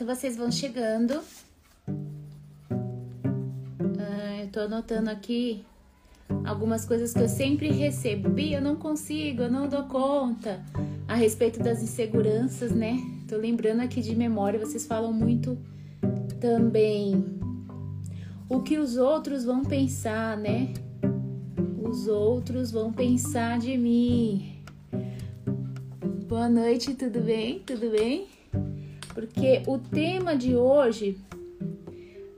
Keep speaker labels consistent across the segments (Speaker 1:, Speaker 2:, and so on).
Speaker 1: enquanto vocês vão chegando, ah, eu tô anotando aqui algumas coisas que eu sempre recebo. Bia, eu não consigo, eu não dou conta. A respeito das inseguranças, né? Tô lembrando aqui de memória, vocês falam muito também o que os outros vão pensar, né? Os outros vão pensar de mim. Boa noite, tudo bem? Tudo bem? Porque o tema de hoje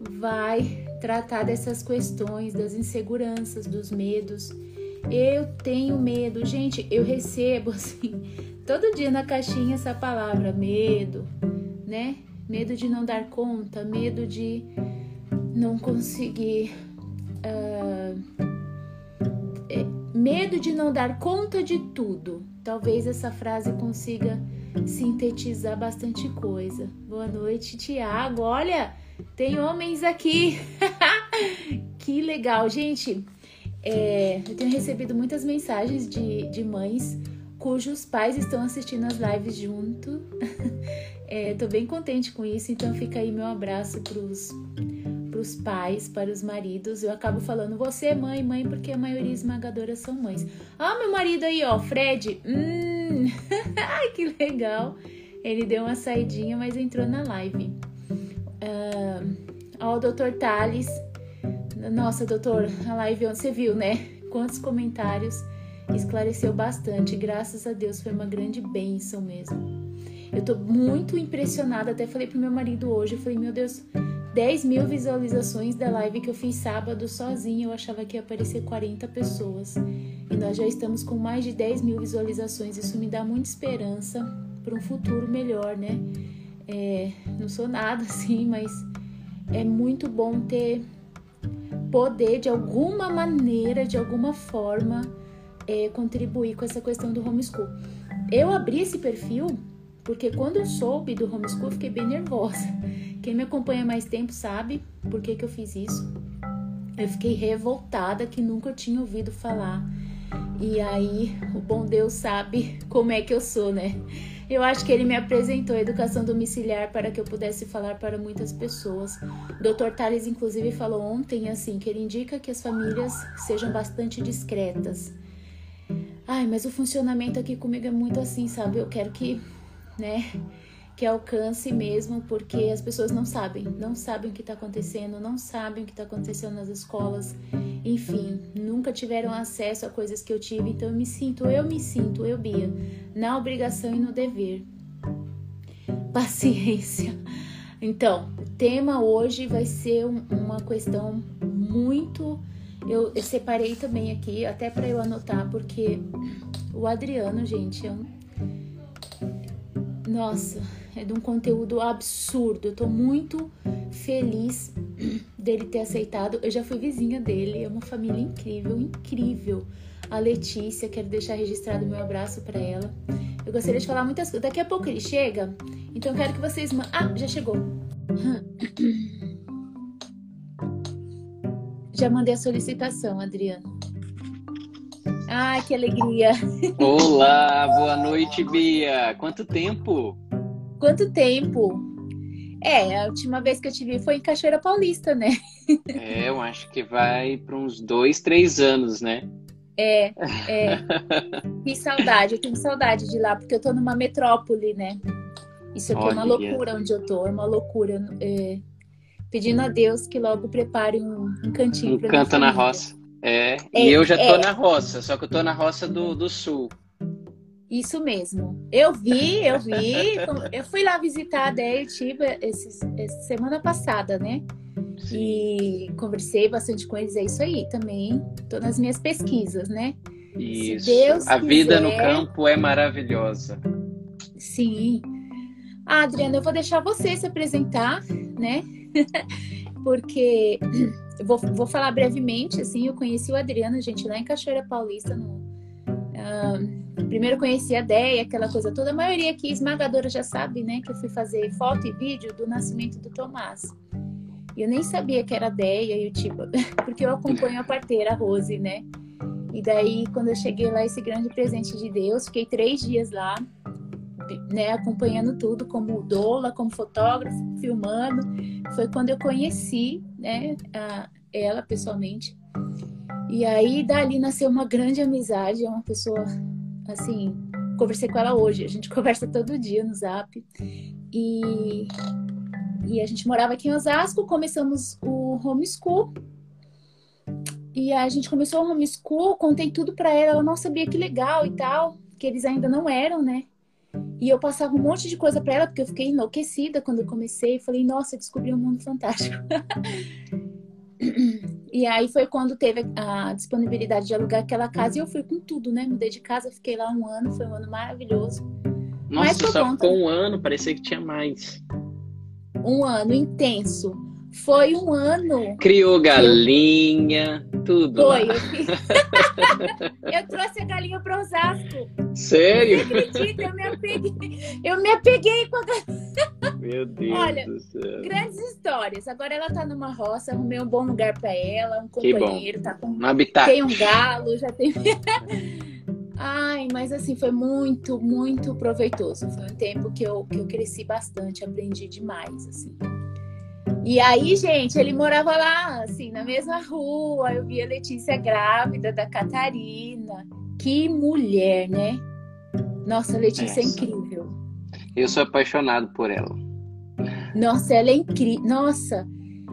Speaker 1: vai tratar dessas questões, das inseguranças, dos medos. Eu tenho medo, gente, eu recebo assim, todo dia na caixinha essa palavra, medo, né? Medo de não dar conta, medo de não conseguir. Uh, medo de não dar conta de tudo. Talvez essa frase consiga sintetizar bastante coisa. Boa noite, Tiago. Olha, tem homens aqui. que legal, gente. É, eu tenho recebido muitas mensagens de, de mães cujos pais estão assistindo as lives junto. é, tô bem contente com isso, então fica aí meu abraço pros os pais, para os maridos. Eu acabo falando você é mãe, mãe, porque a maioria esmagadora são mães. Ah, meu marido aí, ó, Fred. Hum, ai, que legal. Ele deu uma saidinha, mas entrou na live. Uh, ó, o doutor Thales. Nossa, doutor, a live você viu, né? Quantos comentários. Esclareceu bastante. Graças a Deus, foi uma grande bênção mesmo. Eu tô muito impressionada. Até falei pro meu marido hoje. Eu falei, meu Deus, 10 mil visualizações da live que eu fiz sábado sozinha. Eu achava que ia aparecer 40 pessoas. E nós já estamos com mais de 10 mil visualizações. Isso me dá muita esperança para um futuro melhor, né? É, não sou nada assim, mas é muito bom ter poder de alguma maneira, de alguma forma, é, contribuir com essa questão do homeschool. Eu abri esse perfil porque quando eu soube do homeschool, eu fiquei bem nervosa. Quem me acompanha mais tempo sabe por que, que eu fiz isso. Eu fiquei revoltada que nunca tinha ouvido falar. E aí, o bom Deus sabe como é que eu sou, né? Eu acho que ele me apresentou a educação domiciliar para que eu pudesse falar para muitas pessoas. O Dr. Tales, inclusive, falou ontem assim que ele indica que as famílias sejam bastante discretas. Ai, mas o funcionamento aqui comigo é muito assim, sabe? Eu quero que né? Que alcance mesmo, porque as pessoas não sabem, não sabem o que está acontecendo, não sabem o que está acontecendo nas escolas, enfim, nunca tiveram acesso a coisas que eu tive, então eu me sinto, eu me sinto, eu, Bia, na obrigação e no dever. Paciência. Então, o tema hoje vai ser uma questão muito. Eu, eu separei também aqui, até para eu anotar, porque o Adriano, gente, é um nossa, é de um conteúdo absurdo. Eu tô muito feliz dele ter aceitado. Eu já fui vizinha dele, é uma família incrível, incrível. A Letícia, quero deixar registrado meu abraço para ela. Eu gostaria de falar muitas coisas. Daqui a pouco ele chega, então quero que vocês. Ah, já chegou. Já mandei a solicitação, Adriano. Ai, que alegria.
Speaker 2: Olá, boa noite, Bia. Quanto tempo?
Speaker 1: Quanto tempo? É, a última vez que eu te vi foi em Cachoeira Paulista, né?
Speaker 2: É, eu acho que vai para uns dois, três anos, né?
Speaker 1: É, é. Que saudade, eu tenho saudade de lá, porque eu tô numa metrópole, né? Isso aqui Olha. é uma loucura onde eu tô, é uma loucura. É, pedindo a Deus que logo prepare um, um cantinho
Speaker 2: um para canto na roça. É, é, e eu já tô é. na roça, só que eu tô na roça do, do sul.
Speaker 1: Isso mesmo. Eu vi, eu vi. Eu fui lá visitar a Déia Tiba essa semana passada, né? Sim. E conversei bastante com eles. É isso aí também. Tô nas minhas pesquisas, né?
Speaker 2: Isso. Deus a quiser... vida no campo é maravilhosa.
Speaker 1: Sim. Ah, Adriana, eu vou deixar você se apresentar, né? Porque eu vou, vou falar brevemente, assim, eu conheci o Adriano, gente, lá em Cachoeira Paulista, no, uh, primeiro conheci a Deia, aquela coisa toda, a maioria aqui esmagadora já sabe, né, que eu fui fazer foto e vídeo do nascimento do Tomás. E eu nem sabia que era a e o tipo, porque eu acompanho a parteira, a Rose, né? E daí, quando eu cheguei lá, esse grande presente de Deus, fiquei três dias lá, né, acompanhando tudo como doula, como fotógrafo, filmando. Foi quando eu conheci, né, a, ela pessoalmente. E aí dali nasceu uma grande amizade, é uma pessoa assim, conversei com ela hoje, a gente conversa todo dia no Zap. E e a gente morava aqui em Osasco, começamos o homeschool. E a gente começou o homeschool, contei tudo para ela, ela não sabia que legal e tal, que eles ainda não eram, né? E eu passava um monte de coisa para ela, porque eu fiquei enlouquecida quando eu comecei. Falei, nossa, descobri um mundo fantástico. e aí foi quando teve a disponibilidade de alugar aquela casa e eu fui com tudo, né? Mudei de casa, fiquei lá um ano, foi um ano maravilhoso.
Speaker 2: Nossa, só conta... ficou um ano, parecia que tinha mais.
Speaker 1: Um ano intenso. Foi um ano.
Speaker 2: Criou galinha, eu... tudo.
Speaker 1: Foi. Eu, eu, trouxe a galinha para Osasco.
Speaker 2: Sério?
Speaker 1: Você acredita? Eu me apeguei. Eu me apeguei com a galinha.
Speaker 2: Meu Deus
Speaker 1: Olha,
Speaker 2: do céu.
Speaker 1: grandes histórias. Agora ela tá numa roça, arrumei um bom lugar para ela, um companheiro, tá com
Speaker 2: um habitat.
Speaker 1: Tem um galo, já tem. Ai, mas assim, foi muito, muito proveitoso. Foi um tempo que eu, que eu cresci bastante, aprendi demais, assim. E aí, gente, ele morava lá, assim, na mesma rua. Eu via a Letícia grávida da Catarina. Que mulher, né? Nossa, a Letícia é, é incrível.
Speaker 2: Eu sou apaixonado por ela.
Speaker 1: Nossa, ela é incrível. Nossa,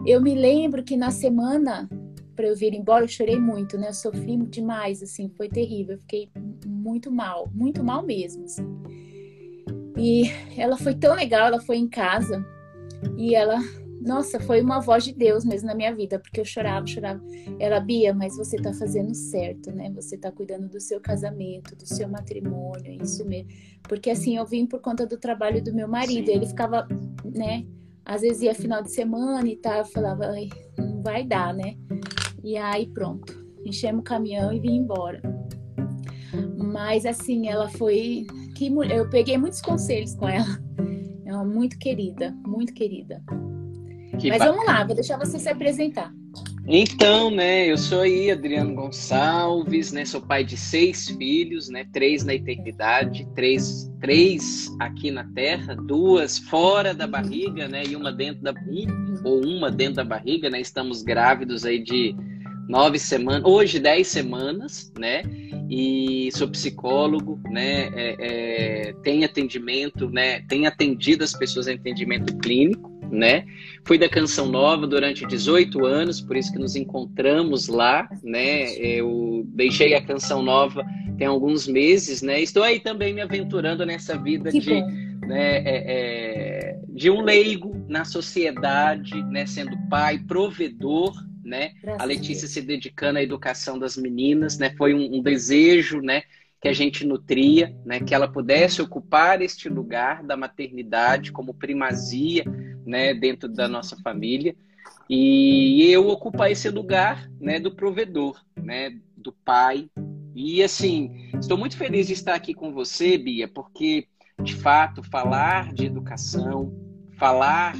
Speaker 1: eu me lembro que na semana para eu vir embora, eu chorei muito, né? Eu sofri demais, assim, foi terrível. Eu fiquei muito mal, muito mal mesmo, assim. E ela foi tão legal, ela foi em casa e ela nossa, foi uma voz de Deus mesmo na minha vida, porque eu chorava, chorava. Ela, Bia, mas você tá fazendo certo, né? Você tá cuidando do seu casamento, do seu matrimônio, é isso mesmo. Porque assim, eu vim por conta do trabalho do meu marido, ele ficava, né? Às vezes ia final de semana e tal, eu falava, Ai, não vai dar, né? E aí pronto, enchemos o caminhão e vim embora. Mas assim, ela foi. Que eu peguei muitos conselhos com ela. Ela é muito querida, muito querida. Que Mas vamos lá, vou deixar você se apresentar.
Speaker 2: Então, né, eu sou aí Adriano Gonçalves, né, sou pai de seis filhos, né, três na eternidade, três, três aqui na Terra, duas fora da barriga, né, e uma dentro da um, ou uma dentro da barriga, né, estamos grávidos aí de nove semanas, hoje dez semanas, né, e sou psicólogo, né, é, é, tem atendimento, né, tem atendido as pessoas em atendimento clínico, né? Fui da Canção Nova durante 18 anos, por isso que nos encontramos lá, né? Eu deixei a Canção Nova tem alguns meses, né? Estou aí também me aventurando nessa vida que de, né, é, é, de um leigo na sociedade, né? Sendo pai, provedor, né? A Letícia se dedicando à educação das meninas, né? Foi um, um desejo, né? Que a gente nutria, né, que ela pudesse ocupar este lugar da maternidade como primazia, né, dentro da nossa família, e eu ocupar esse lugar, né, do provedor, né, do pai. E assim, estou muito feliz de estar aqui com você, Bia, porque de fato falar de educação, falar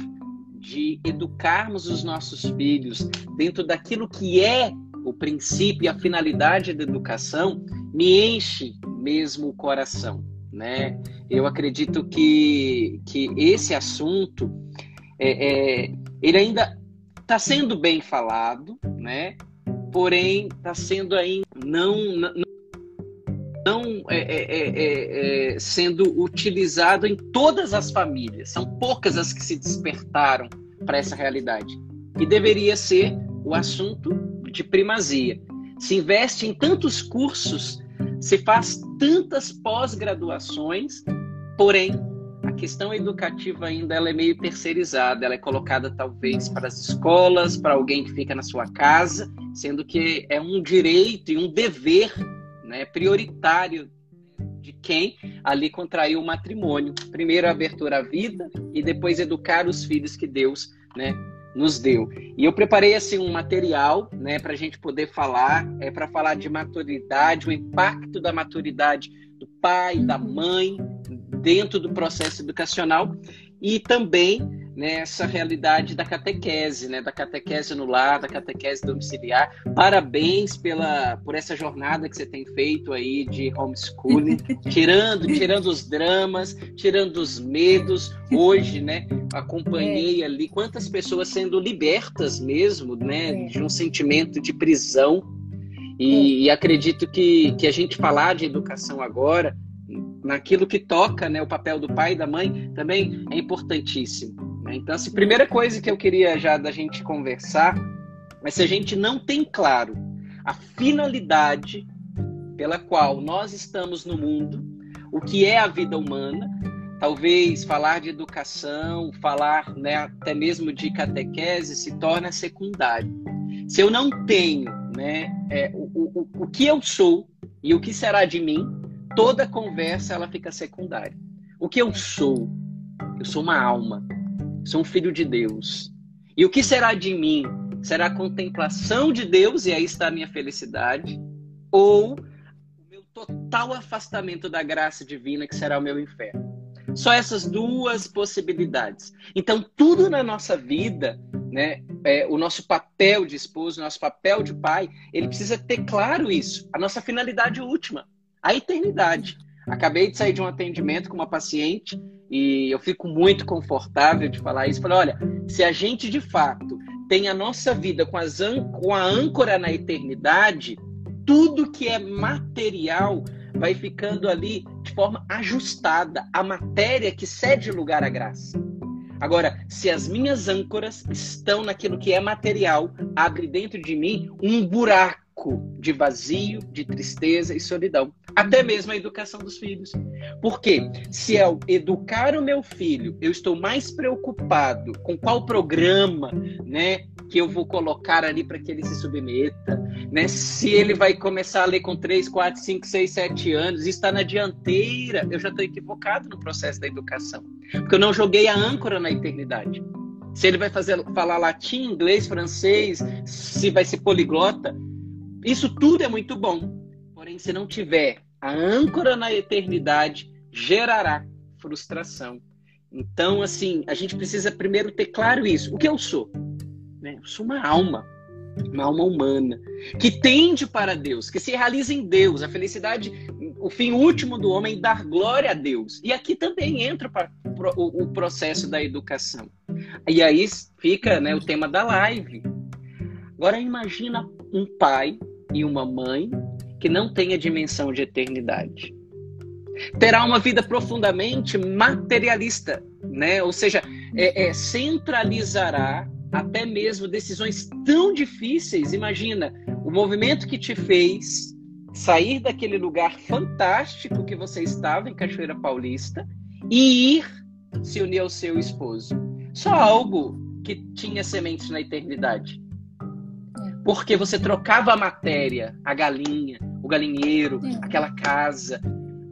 Speaker 2: de educarmos os nossos filhos dentro daquilo que é o princípio e a finalidade da educação me enche mesmo o coração, né? Eu acredito que, que esse assunto é, é ele ainda está sendo bem falado, né? Porém, está sendo ainda não, não, não é é, é, é, é, sendo utilizado em todas as famílias. São poucas as que se despertaram para essa realidade. E deveria ser o assunto de primazia. Se investe em tantos cursos, se faz tantas pós-graduações, porém a questão educativa ainda ela é meio terceirizada, ela é colocada talvez para as escolas, para alguém que fica na sua casa, sendo que é um direito e um dever né, prioritário de quem ali contraiu o matrimônio. Primeiro a abertura à vida e depois educar os filhos que Deus né, nos deu. E eu preparei assim um material, né, para a gente poder falar, é para falar de maturidade, o impacto da maturidade do pai, da uhum. mãe dentro do processo educacional e também nessa realidade da catequese, né? Da catequese no lar, da catequese domiciliar. Parabéns pela por essa jornada que você tem feito aí de homeschooling, tirando, tirando os dramas, tirando os medos. Hoje, né? Acompanhei é. ali quantas pessoas sendo libertas mesmo, né? É. De um sentimento de prisão. E, é. e acredito que, que a gente falar de educação agora naquilo que toca né, o papel do pai e da mãe também é importantíssimo. Né? Então, assim, primeira coisa que eu queria já da gente conversar é se a gente não tem claro a finalidade pela qual nós estamos no mundo, o que é a vida humana, talvez falar de educação, falar né, até mesmo de catequese se torna secundário. Se eu não tenho né, é, o, o, o que eu sou e o que será de mim, toda conversa ela fica secundária. O que eu sou? Eu sou uma alma. Sou um filho de Deus. E o que será de mim? Será a contemplação de Deus, e aí está a minha felicidade? Ou o meu total afastamento da graça divina, que será o meu inferno? Só essas duas possibilidades. Então, tudo na nossa vida, né, é, o nosso papel de esposo, o nosso papel de pai, ele precisa ter claro isso. A nossa finalidade última, a eternidade. Acabei de sair de um atendimento com uma paciente e eu fico muito confortável de falar isso. Falei, olha, se a gente de fato tem a nossa vida com, as com a âncora na eternidade, tudo que é material vai ficando ali de forma ajustada à matéria que cede lugar à graça. Agora, se as minhas âncoras estão naquilo que é material, abre dentro de mim um buraco de vazio, de tristeza e solidão. Até mesmo a educação dos filhos. Porque se ao educar o meu filho, eu estou mais preocupado com qual programa, né, que eu vou colocar ali para que ele se submeta, né? Se ele vai começar a ler com 3, 4, 5, 6, 7 anos e está na dianteira, eu já estou equivocado no processo da educação. Porque eu não joguei a âncora na eternidade. Se ele vai fazer, falar latim, inglês, francês, se vai ser poliglota, isso tudo é muito bom. Porém, se não tiver a âncora na eternidade, gerará frustração. Então, assim, a gente precisa primeiro ter claro isso. O que eu sou? Né? Eu sou uma alma, uma alma humana, que tende para Deus, que se realiza em Deus. A felicidade, o fim último do homem, é dar glória a Deus. E aqui também entra o processo da educação. E aí fica né, o tema da live. Agora imagina um pai e uma mãe que não tenha dimensão de eternidade. Terá uma vida profundamente materialista, né? Ou seja, é, é, centralizará até mesmo decisões tão difíceis. Imagina o movimento que te fez sair daquele lugar fantástico que você estava em Cachoeira Paulista e ir se unir ao seu esposo. Só algo que tinha sementes na eternidade porque você trocava a matéria, a galinha, galinheiro, aquela casa.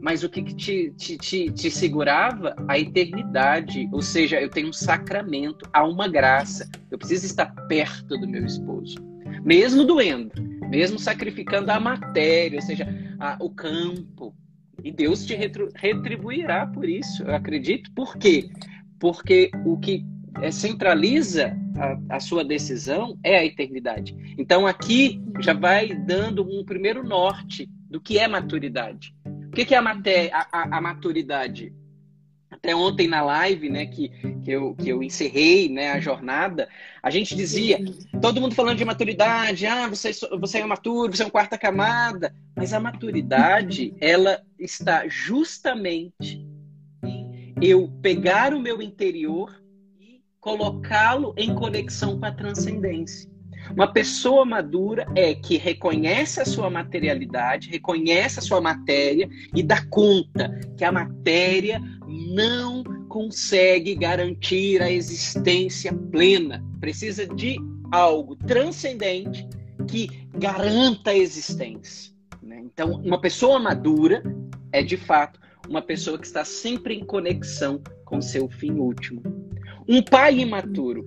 Speaker 2: Mas o que, que te, te, te, te, segurava? A eternidade. Ou seja, eu tenho um sacramento, há uma graça. Eu preciso estar perto do meu esposo. Mesmo doendo, mesmo sacrificando a matéria, ou seja, a, o campo. E Deus te retribuirá por isso, eu acredito. Por quê? Porque o que centraliza a, a, sua decisão é a eternidade. Então aqui já vai dando um primeiro norte do que é maturidade. O que, que é a, maté a, a, maturidade? Até ontem na live, né, que, que, eu, que eu encerrei né, a jornada, a gente dizia, todo mundo falando de maturidade, ah, você, você é maturo, você é uma quarta camada, mas a maturidade, ela está justamente eu pegar o meu interior colocá-lo em conexão com a transcendência. Uma pessoa madura é que reconhece a sua materialidade, reconhece a sua matéria e dá conta que a matéria não consegue garantir a existência plena. Precisa de algo transcendente que garanta a existência. Né? Então, uma pessoa madura é de fato uma pessoa que está sempre em conexão com seu fim último. Um pai imaturo,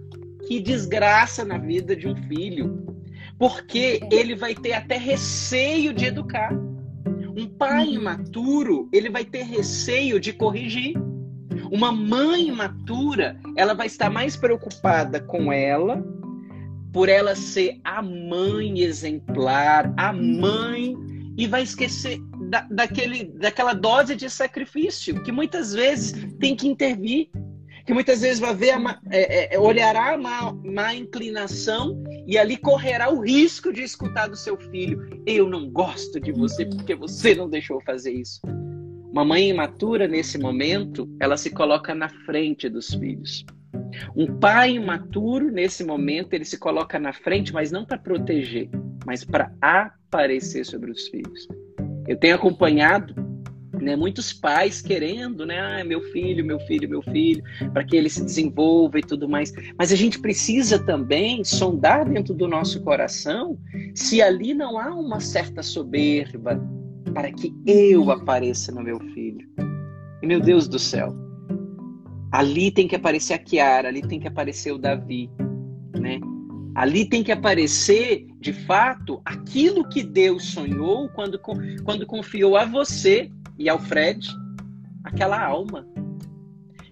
Speaker 2: que desgraça na vida de um filho, porque ele vai ter até receio de educar. Um pai imaturo, ele vai ter receio de corrigir. Uma mãe matura, ela vai estar mais preocupada com ela, por ela ser a mãe exemplar, a mãe, e vai esquecer da, daquele, daquela dose de sacrifício que muitas vezes tem que intervir que muitas vezes vai ver a, é, é, olhará a má inclinação e ali correrá o risco de escutar do seu filho: Eu não gosto de você porque você não deixou fazer isso. Uma mãe imatura, nesse momento, ela se coloca na frente dos filhos. Um pai imaturo, nesse momento, ele se coloca na frente, mas não para proteger, mas para aparecer sobre os filhos. Eu tenho acompanhado né, muitos pais querendo, né, ah, meu filho, meu filho, meu filho, para que ele se desenvolva e tudo mais. Mas a gente precisa também sondar dentro do nosso coração se ali não há uma certa soberba para que eu apareça no meu filho. E meu Deus do céu, ali tem que aparecer a Kiara, ali tem que aparecer o Davi, né? Ali tem que aparecer, de fato, aquilo que Deus sonhou quando, quando confiou a você e ao Fred aquela alma.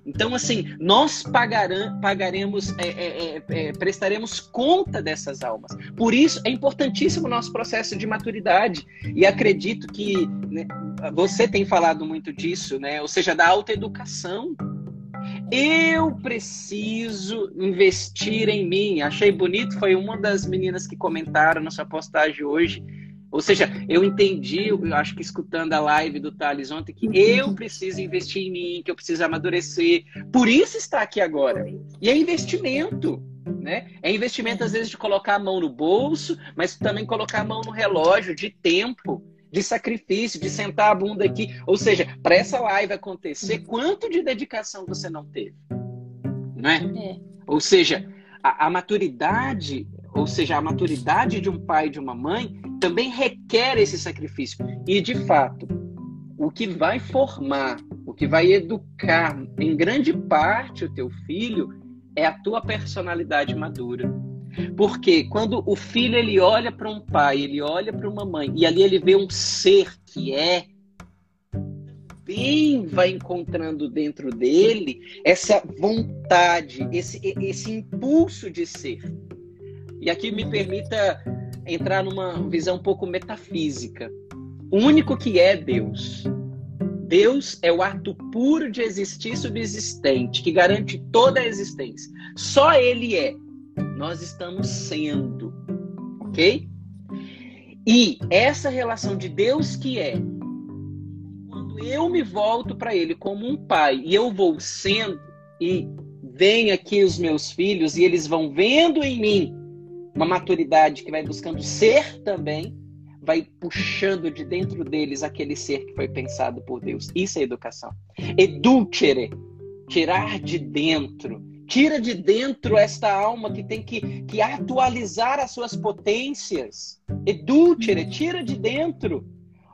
Speaker 2: Então, assim, nós pagarão, pagaremos, é, é, é, é, prestaremos conta dessas almas. Por isso, é importantíssimo o nosso processo de maturidade. E acredito que né, você tem falado muito disso, né? ou seja, da autoeducação. Eu preciso investir em mim. Achei bonito, foi uma das meninas que comentaram na sua postagem hoje ou seja, eu entendi, eu acho que escutando a live do Thales ontem, que eu preciso investir em mim, que eu preciso amadurecer. Por isso está aqui agora. E é investimento. Né? É investimento, às vezes, de colocar a mão no bolso, mas também colocar a mão no relógio, de tempo, de sacrifício, de sentar a bunda aqui. Ou seja, para essa live acontecer, quanto de dedicação você não teve? Não é? é. Ou seja, a, a maturidade ou seja, a maturidade de um pai e de uma mãe, também requer esse sacrifício. E, de fato, o que vai formar, o que vai educar, em grande parte, o teu filho é a tua personalidade madura. Porque quando o filho ele olha para um pai, ele olha para uma mãe, e ali ele vê um ser que é, também vai encontrando dentro dele essa vontade, esse, esse impulso de ser. E aqui me permita entrar numa visão um pouco metafísica. O único que é Deus. Deus é o ato puro de existir subsistente, que garante toda a existência. Só Ele é. Nós estamos sendo. Ok? E essa relação de Deus que é, quando eu me volto para Ele como um pai e eu vou sendo, e vem aqui os meus filhos e eles vão vendo em mim uma maturidade que vai buscando ser também, vai puxando de dentro deles aquele ser que foi pensado por Deus. Isso é educação. Edulcere, tirar de dentro. Tira de dentro esta alma que tem que, que atualizar as suas potências. Edulcere, tira de dentro.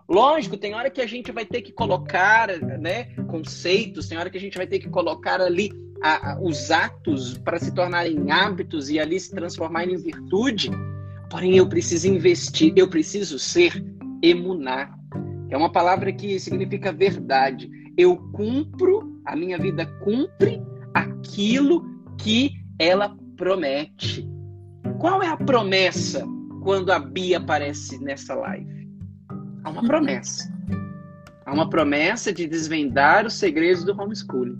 Speaker 2: Lógico, tem hora que a gente vai ter que colocar né, conceitos, tem hora que a gente vai ter que colocar ali a, a, os atos para se tornarem hábitos e ali se transformarem em virtude. Porém, eu preciso investir, eu preciso ser emunar, é uma palavra que significa verdade. Eu cumpro, a minha vida cumpre aquilo que ela promete. Qual é a promessa quando a Bia aparece nessa live? Há uma promessa. Há uma promessa de desvendar os segredos do homeschooling.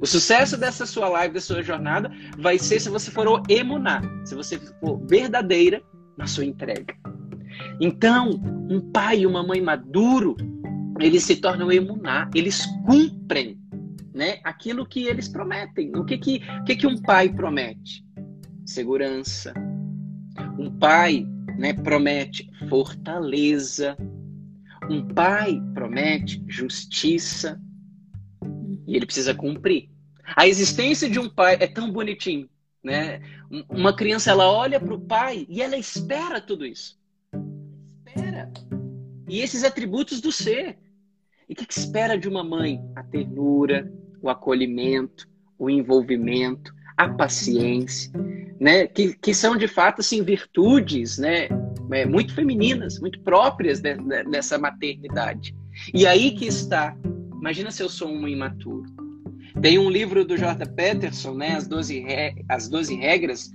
Speaker 2: O sucesso dessa sua live, da sua jornada, vai ser se você for emunar, se você for verdadeira na sua entrega. Então, um pai e uma mãe maduro, eles se tornam emunar, eles cumprem né, aquilo que eles prometem. O que, que, o que, que um pai promete? Segurança. Um pai né, promete fortaleza. Um pai promete justiça. E ele precisa cumprir. A existência de um pai é tão bonitinho, né? Uma criança ela olha para o pai e ela espera tudo isso. Espera. E esses atributos do ser. E o que, que espera de uma mãe? A ternura, o acolhimento, o envolvimento, a paciência, né? Que, que são de fato assim virtudes, né? É, muito femininas, muito próprias de, de, dessa maternidade. E aí que está Imagina se eu sou um imaturo. Tem um livro do Jordan Peterson, né, As 12, Re... As 12 Regras,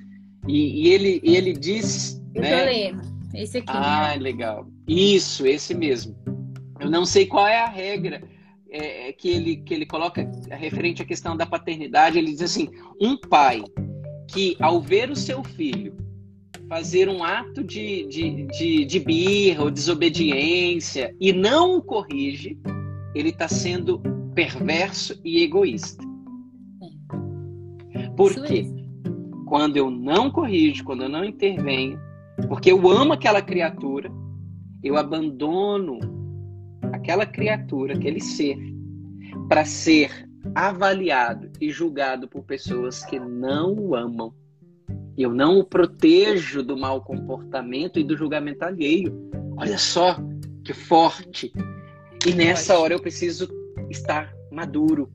Speaker 2: e, e ele, ele diz.
Speaker 1: Eu
Speaker 2: né...
Speaker 1: lendo. Esse aqui.
Speaker 2: Ah,
Speaker 1: né?
Speaker 2: legal. Isso, esse mesmo. Eu não sei qual é a regra é, que, ele, que ele coloca referente à questão da paternidade. Ele diz assim: um pai que, ao ver o seu filho fazer um ato de, de, de, de birra ou desobediência e não o corrige, ele está sendo perverso e egoísta. Por quê? Quando eu não corrijo, quando eu não intervenho, porque eu amo aquela criatura, eu abandono aquela criatura, aquele ser, para ser avaliado e julgado por pessoas que não o amam. Eu não o protejo do mau comportamento e do julgamento alheio. Olha só que forte. E nessa hora eu preciso estar maduro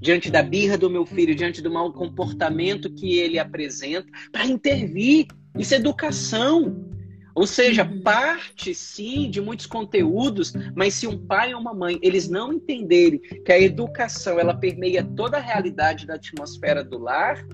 Speaker 2: diante da birra do meu filho, diante do mau comportamento que ele apresenta, para intervir. Isso é educação. Ou seja, uhum. parte sim de muitos conteúdos, mas se um pai ou uma mãe eles não entenderem que a educação ela permeia toda a realidade da atmosfera do lar,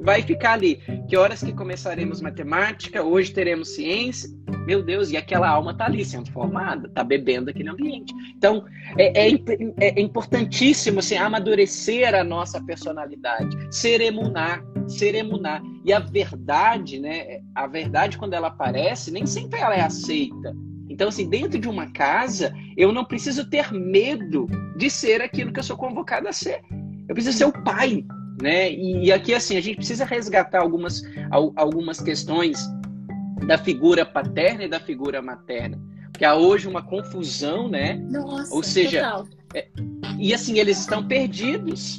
Speaker 2: vai ficar ali. Que horas que começaremos matemática, hoje teremos ciência. Meu Deus, e aquela alma está ali sendo formada, está bebendo aquele ambiente. Então, é, é, é, importantíssimo assim, amadurecer a nossa personalidade, ser emunar, ser emunar. E a verdade, né? A verdade, quando ela aparece, nem sempre ela é aceita. Então, assim, dentro de uma casa, eu não preciso ter medo de ser aquilo que eu sou convocado a ser. Eu preciso ser o pai, né? E, aqui, assim, a gente precisa resgatar algumas, algumas questões da figura paterna e da figura materna. Porque há hoje uma confusão, né?
Speaker 1: Nossa,
Speaker 2: Ou seja, é, e assim, eles estão perdidos.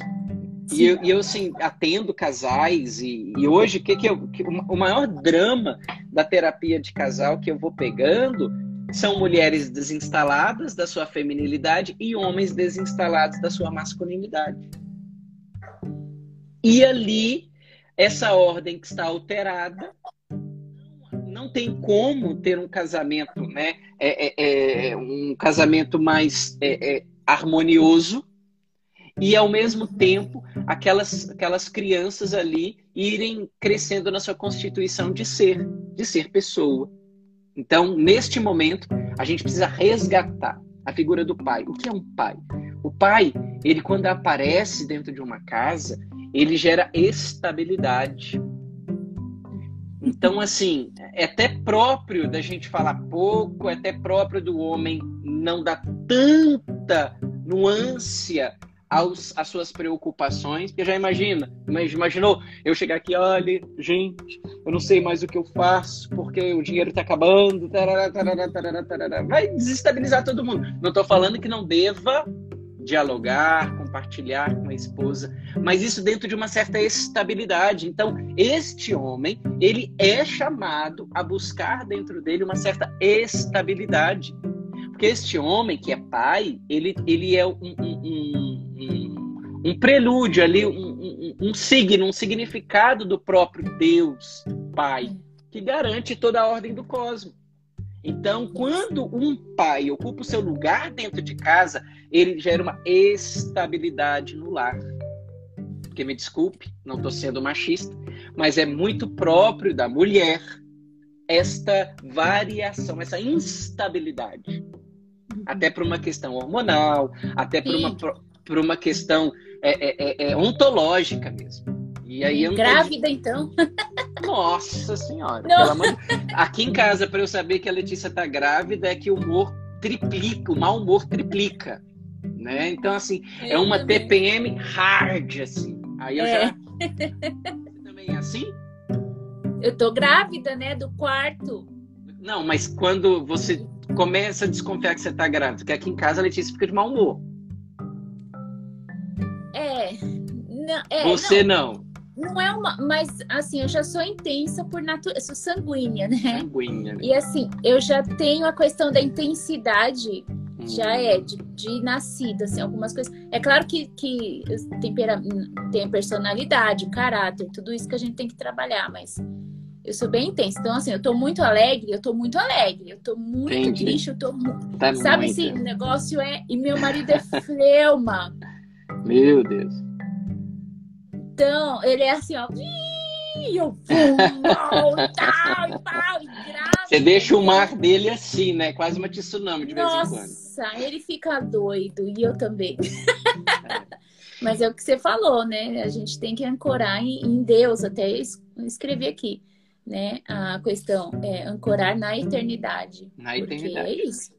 Speaker 2: E eu, e eu, assim, atendo casais, e, e hoje, que que, eu, que o maior drama da terapia de casal que eu vou pegando são mulheres desinstaladas da sua feminilidade e homens desinstalados da sua masculinidade. E ali, essa ordem que está alterada, não tem como ter um casamento, né? É, é, é um casamento mais é, é, harmonioso e ao mesmo tempo aquelas, aquelas crianças ali irem crescendo na sua constituição de ser, de ser pessoa. Então, neste momento, a gente precisa resgatar a figura do pai. O que é um pai? O pai, ele quando aparece dentro de uma casa, ele gera estabilidade. Então, assim, é até próprio da gente falar pouco, é até próprio do homem não dar tanta nuância aos, às suas preocupações, porque já imagina, imaginou eu chegar aqui, olha, gente, eu não sei mais o que eu faço, porque o dinheiro está acabando, tarará, tarará, tarará, vai desestabilizar todo mundo. Não estou falando que não deva dialogar, compartilhar com a esposa, mas isso dentro de uma certa estabilidade. Então, este homem, ele é chamado a buscar dentro dele uma certa estabilidade. Porque este homem que é pai, ele, ele é um, um, um, um prelúdio ali, um, um signo, um significado do próprio Deus, Pai, que garante toda a ordem do cosmos. Então, quando um pai ocupa o seu lugar dentro de casa, ele gera uma estabilidade no lar. Porque me desculpe, não estou sendo machista, mas é muito próprio da mulher esta variação, essa instabilidade. Até por uma questão hormonal, até por uma, por uma questão é, é, é, é ontológica mesmo.
Speaker 1: E aí eu Grávida, então?
Speaker 2: Nossa senhora. Amor... Aqui em casa, para eu saber que a Letícia tá grávida, é que o humor triplica, o mau humor triplica. Né? Então, assim, eu é uma também. TPM hard, assim. Aí eu é. já. Você também é assim?
Speaker 1: Eu tô grávida, né? Do quarto.
Speaker 2: Não, mas quando você começa a desconfiar que você tá grávida, porque aqui em casa a Letícia fica de mau humor.
Speaker 1: É. Não, é
Speaker 2: você não. não.
Speaker 1: Não é uma. Mas, assim, eu já sou intensa por natureza. Sou sanguínea, né?
Speaker 2: Sanguínea. Né?
Speaker 1: E, assim, eu já tenho a questão da intensidade. Hum. Já é de, de nascida, assim, algumas coisas. É claro que, que tempera, tem personalidade, caráter, tudo isso que a gente tem que trabalhar, mas eu sou bem intensa. Então, assim, eu tô muito alegre, eu tô muito alegre. Eu tô muito Entendi. triste, eu tô muito. Tá Sabe muito. assim, o negócio é. E meu marido é fleuma.
Speaker 2: Meu Deus.
Speaker 1: Então, ele é assim, ó. E eu vou, e tal, e tal, e grave.
Speaker 2: Você deixa o mar dele assim, né? Quase uma tsunami de
Speaker 1: Nossa,
Speaker 2: vez em quando.
Speaker 1: ele fica doido, e eu também. É. Mas é o que você falou, né? A gente tem que ancorar em, Deus, até escrever aqui, né? A questão é ancorar na eternidade.
Speaker 2: Na eternidade.
Speaker 1: é isso.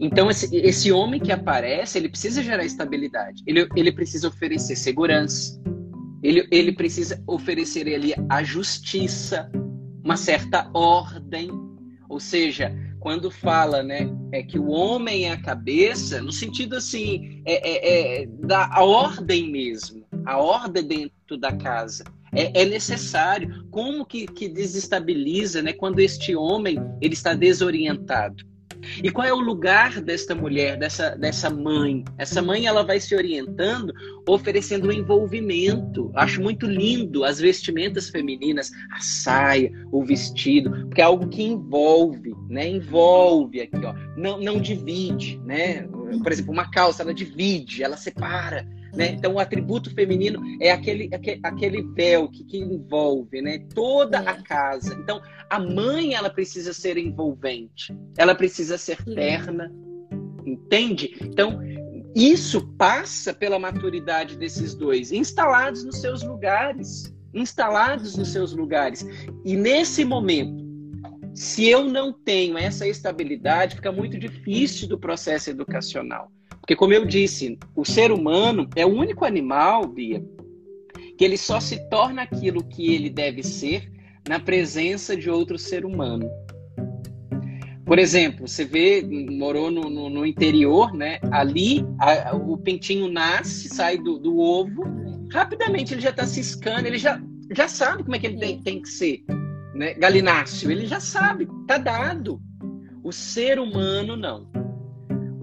Speaker 2: Então, esse, esse homem que aparece, ele precisa gerar estabilidade. Ele, ele precisa oferecer segurança. Ele, ele precisa oferecer ali a justiça, uma certa ordem. Ou seja, quando fala né, é que o homem é a cabeça, no sentido assim, é, é, é da a ordem mesmo, a ordem dentro da casa. É, é necessário. Como que, que desestabiliza né, quando este homem ele está desorientado? E qual é o lugar desta mulher, dessa, dessa mãe? Essa mãe ela vai se orientando, oferecendo um envolvimento. Acho muito lindo as vestimentas femininas, a saia, o vestido, porque é algo que envolve, né? Envolve aqui, ó. Não, não divide, né? Por exemplo, uma calça, ela divide, ela separa. Né? Então, o atributo feminino é aquele, aquele, aquele véu que, que envolve né? toda a casa. Então, a mãe ela precisa ser envolvente, ela precisa ser terna, entende? Então, isso passa pela maturidade desses dois, instalados nos seus lugares, instalados nos seus lugares. E nesse momento, se eu não tenho essa estabilidade, fica muito difícil do processo educacional. Porque, como eu disse, o ser humano é o único animal, Bia, que ele só se torna aquilo que ele deve ser na presença de outro ser humano. Por exemplo, você vê, morou no, no, no interior, né? Ali a, o pintinho nasce, sai do, do, ovo, rapidamente ele já está ciscando, ele já, já sabe como é que ele tem, tem que ser. Né? Galináceo, ele já sabe, tá dado. O ser humano não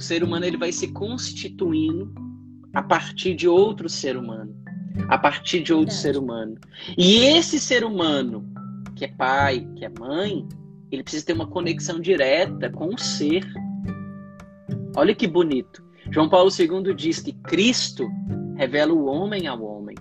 Speaker 2: ser humano ele vai se constituindo a partir de outro ser humano, a partir de outro Verdade. ser humano. E esse ser humano, que é pai, que é mãe, ele precisa ter uma conexão direta com o ser. Olha que bonito. João Paulo II diz que Cristo revela o homem ao homem.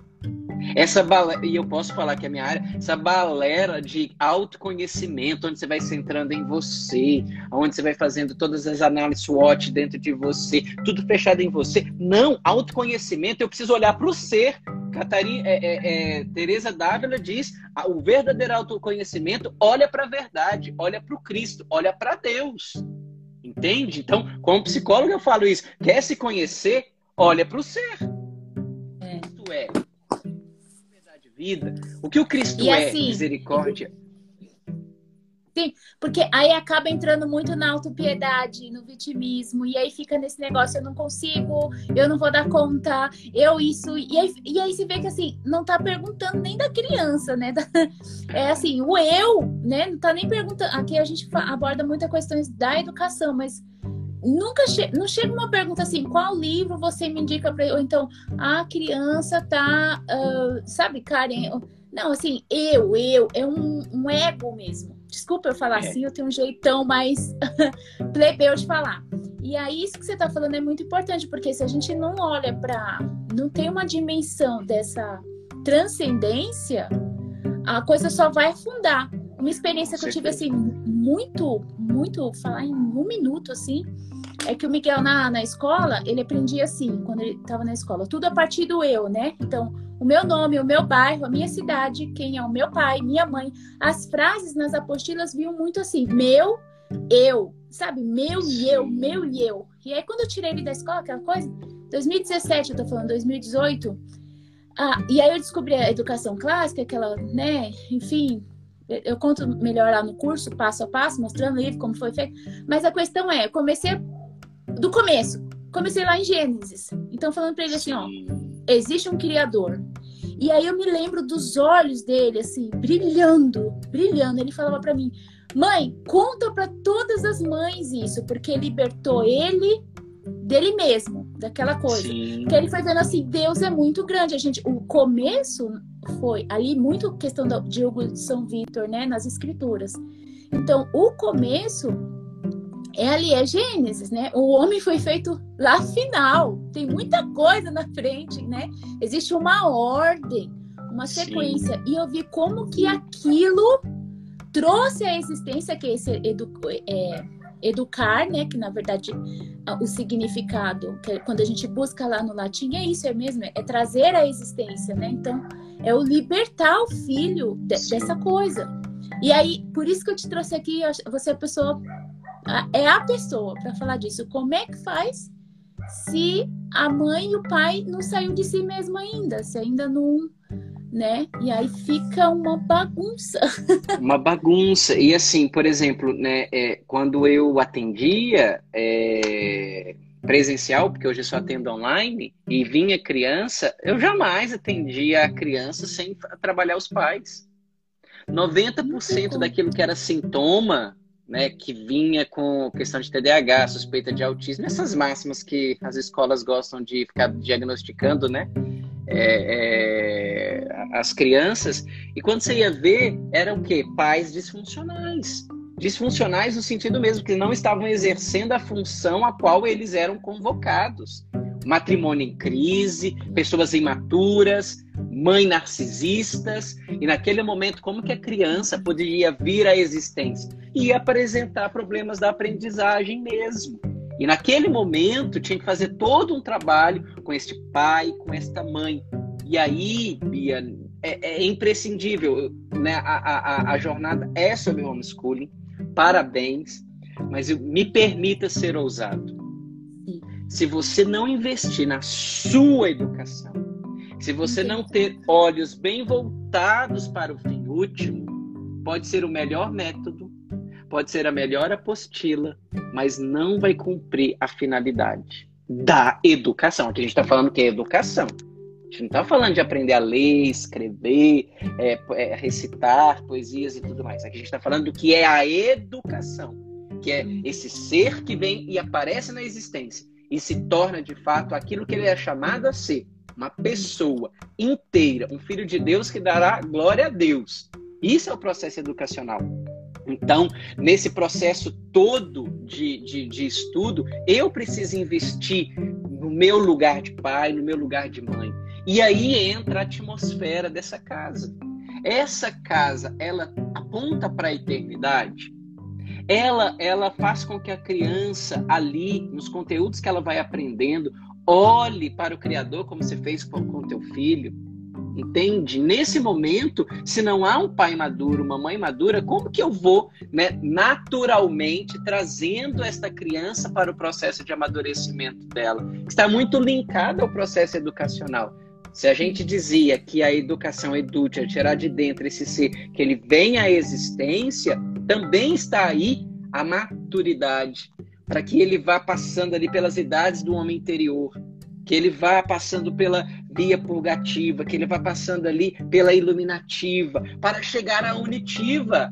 Speaker 2: Essa balera, e eu posso falar que é minha área, essa balera de autoconhecimento, onde você vai centrando em você, onde você vai fazendo todas as análises SWOT dentro de você, tudo fechado em você. Não, autoconhecimento, eu preciso olhar para o ser. Catarina, é, é, é, Teresa Dávila diz: o verdadeiro autoconhecimento olha para a verdade, olha para o Cristo, olha para Deus. Entende? Então, como psicólogo, eu falo isso. Quer se conhecer? Olha para o ser. Vida. O que o Cristo é, assim, misericórdia.
Speaker 1: Sim, porque aí acaba entrando muito na autopiedade, no vitimismo, e aí fica nesse negócio, eu não consigo, eu não vou dar conta, eu isso, e aí, e aí se vê que assim, não tá perguntando nem da criança, né? É assim, o eu, né? Não tá nem perguntando. Aqui a gente aborda muitas questões da educação, mas nunca che não chega uma pergunta assim, qual livro você me indica para ou então a criança tá, uh, sabe, Karen? Não, assim, eu, eu, é um, um ego mesmo. Desculpa eu falar é. assim, eu tenho um jeitão mais plebeu de falar. E aí, isso que você tá falando é muito importante, porque se a gente não olha para, não tem uma dimensão dessa transcendência, a coisa só vai afundar. Uma experiência que eu tive assim, muito, muito, falar em um minuto assim, é que o Miguel na, na escola, ele aprendia assim, quando ele estava na escola, tudo a partir do eu, né? Então, o meu nome, o meu bairro, a minha cidade, quem é o meu pai, minha mãe. As frases nas apostilas vinham muito assim, meu, eu, sabe? Meu e eu, meu e eu. E aí, quando eu tirei ele da escola, aquela coisa, 2017, eu tô falando, 2018. Ah, e aí eu descobri a educação clássica, aquela, né, enfim, eu conto melhor lá no curso, passo a passo, mostrando o livro, como foi feito. Mas a questão é, eu comecei do começo. Comecei lá em Gênesis. Então, falando para ele assim, ó, existe um Criador. E aí eu me lembro dos olhos dele, assim, brilhando, brilhando. Ele falava para mim, mãe, conta para todas as mães isso, porque libertou ele dele mesmo, daquela coisa. Sim. Que ele foi vendo assim, Deus é muito grande. A gente, o começo foi ali muito questão de Hugo de São Vitor, né, nas escrituras. Então, o começo é ali, é Gênesis, né? O homem foi feito lá final. Tem muita coisa na frente, né? Existe uma ordem, uma sequência. Sim. E eu vi como que aquilo trouxe a existência, que é esse edu, é, educar, né? Que na verdade o significado, que é quando a gente busca lá no latim, é isso, é mesmo, é trazer a existência, né? Então, é o libertar o filho de, dessa coisa. E aí, por isso que eu te trouxe aqui, você é a pessoa é a pessoa para falar disso. Como é que faz se a mãe e o pai não saiu de si mesmo ainda, se ainda não, né? E aí fica uma bagunça.
Speaker 2: uma bagunça. E assim, por exemplo, né, é, quando eu atendia é, presencial, porque hoje eu só atendo online, e vinha criança, eu jamais atendia a criança sem trabalhar os pais. 90% daquilo que era sintoma né, que vinha com questão de TDAH, suspeita de autismo, essas máximas que as escolas gostam de ficar diagnosticando, né, é, é, as crianças. E quando você ia ver, eram o quê? Pais disfuncionais. Disfuncionais no sentido mesmo que não estavam exercendo a função a qual eles eram convocados. Matrimônio em crise, pessoas imaturas, mãe narcisistas, e naquele momento, como que a criança poderia vir à existência? E apresentar problemas da aprendizagem mesmo. E naquele momento tinha que fazer todo um trabalho com este pai, com esta mãe. E aí, Bia, é, é imprescindível, né? A, a, a jornada é sobre homeschooling, parabéns, mas me permita ser ousado. Se você não investir na sua educação, se você não ter olhos bem voltados para o fim último, pode ser o melhor método, pode ser a melhor apostila, mas não vai cumprir a finalidade da educação. Aqui a gente está falando que é educação. A gente não está falando de aprender a ler, escrever, é, é, recitar poesias e tudo mais. Aqui a gente está falando do que é a educação, que é esse ser que vem e aparece na existência e se torna de fato aquilo que ele é chamado a ser, uma pessoa inteira, um filho de Deus que dará glória a Deus. Isso é o processo educacional. Então, nesse processo todo de, de, de, estudo, eu preciso investir no meu lugar de pai, no meu lugar de mãe. E aí entra a atmosfera dessa casa. Essa casa, ela aponta para a eternidade. Ela, ela faz com que a criança ali, nos conteúdos que ela vai aprendendo, Olhe para o Criador como você fez com o teu filho. Entende? Nesse momento, se não há um pai maduro, uma mãe madura, como que eu vou, né, naturalmente, trazendo esta criança para o processo de amadurecimento dela? Está muito linkado ao processo educacional. Se a gente dizia que a educação edute a tirar de dentro esse ser, que ele vem à existência, também está aí a maturidade, para que ele vá passando ali pelas idades do homem interior, que ele vá passando pela via purgativa, que ele vá passando ali pela iluminativa, para chegar à unitiva.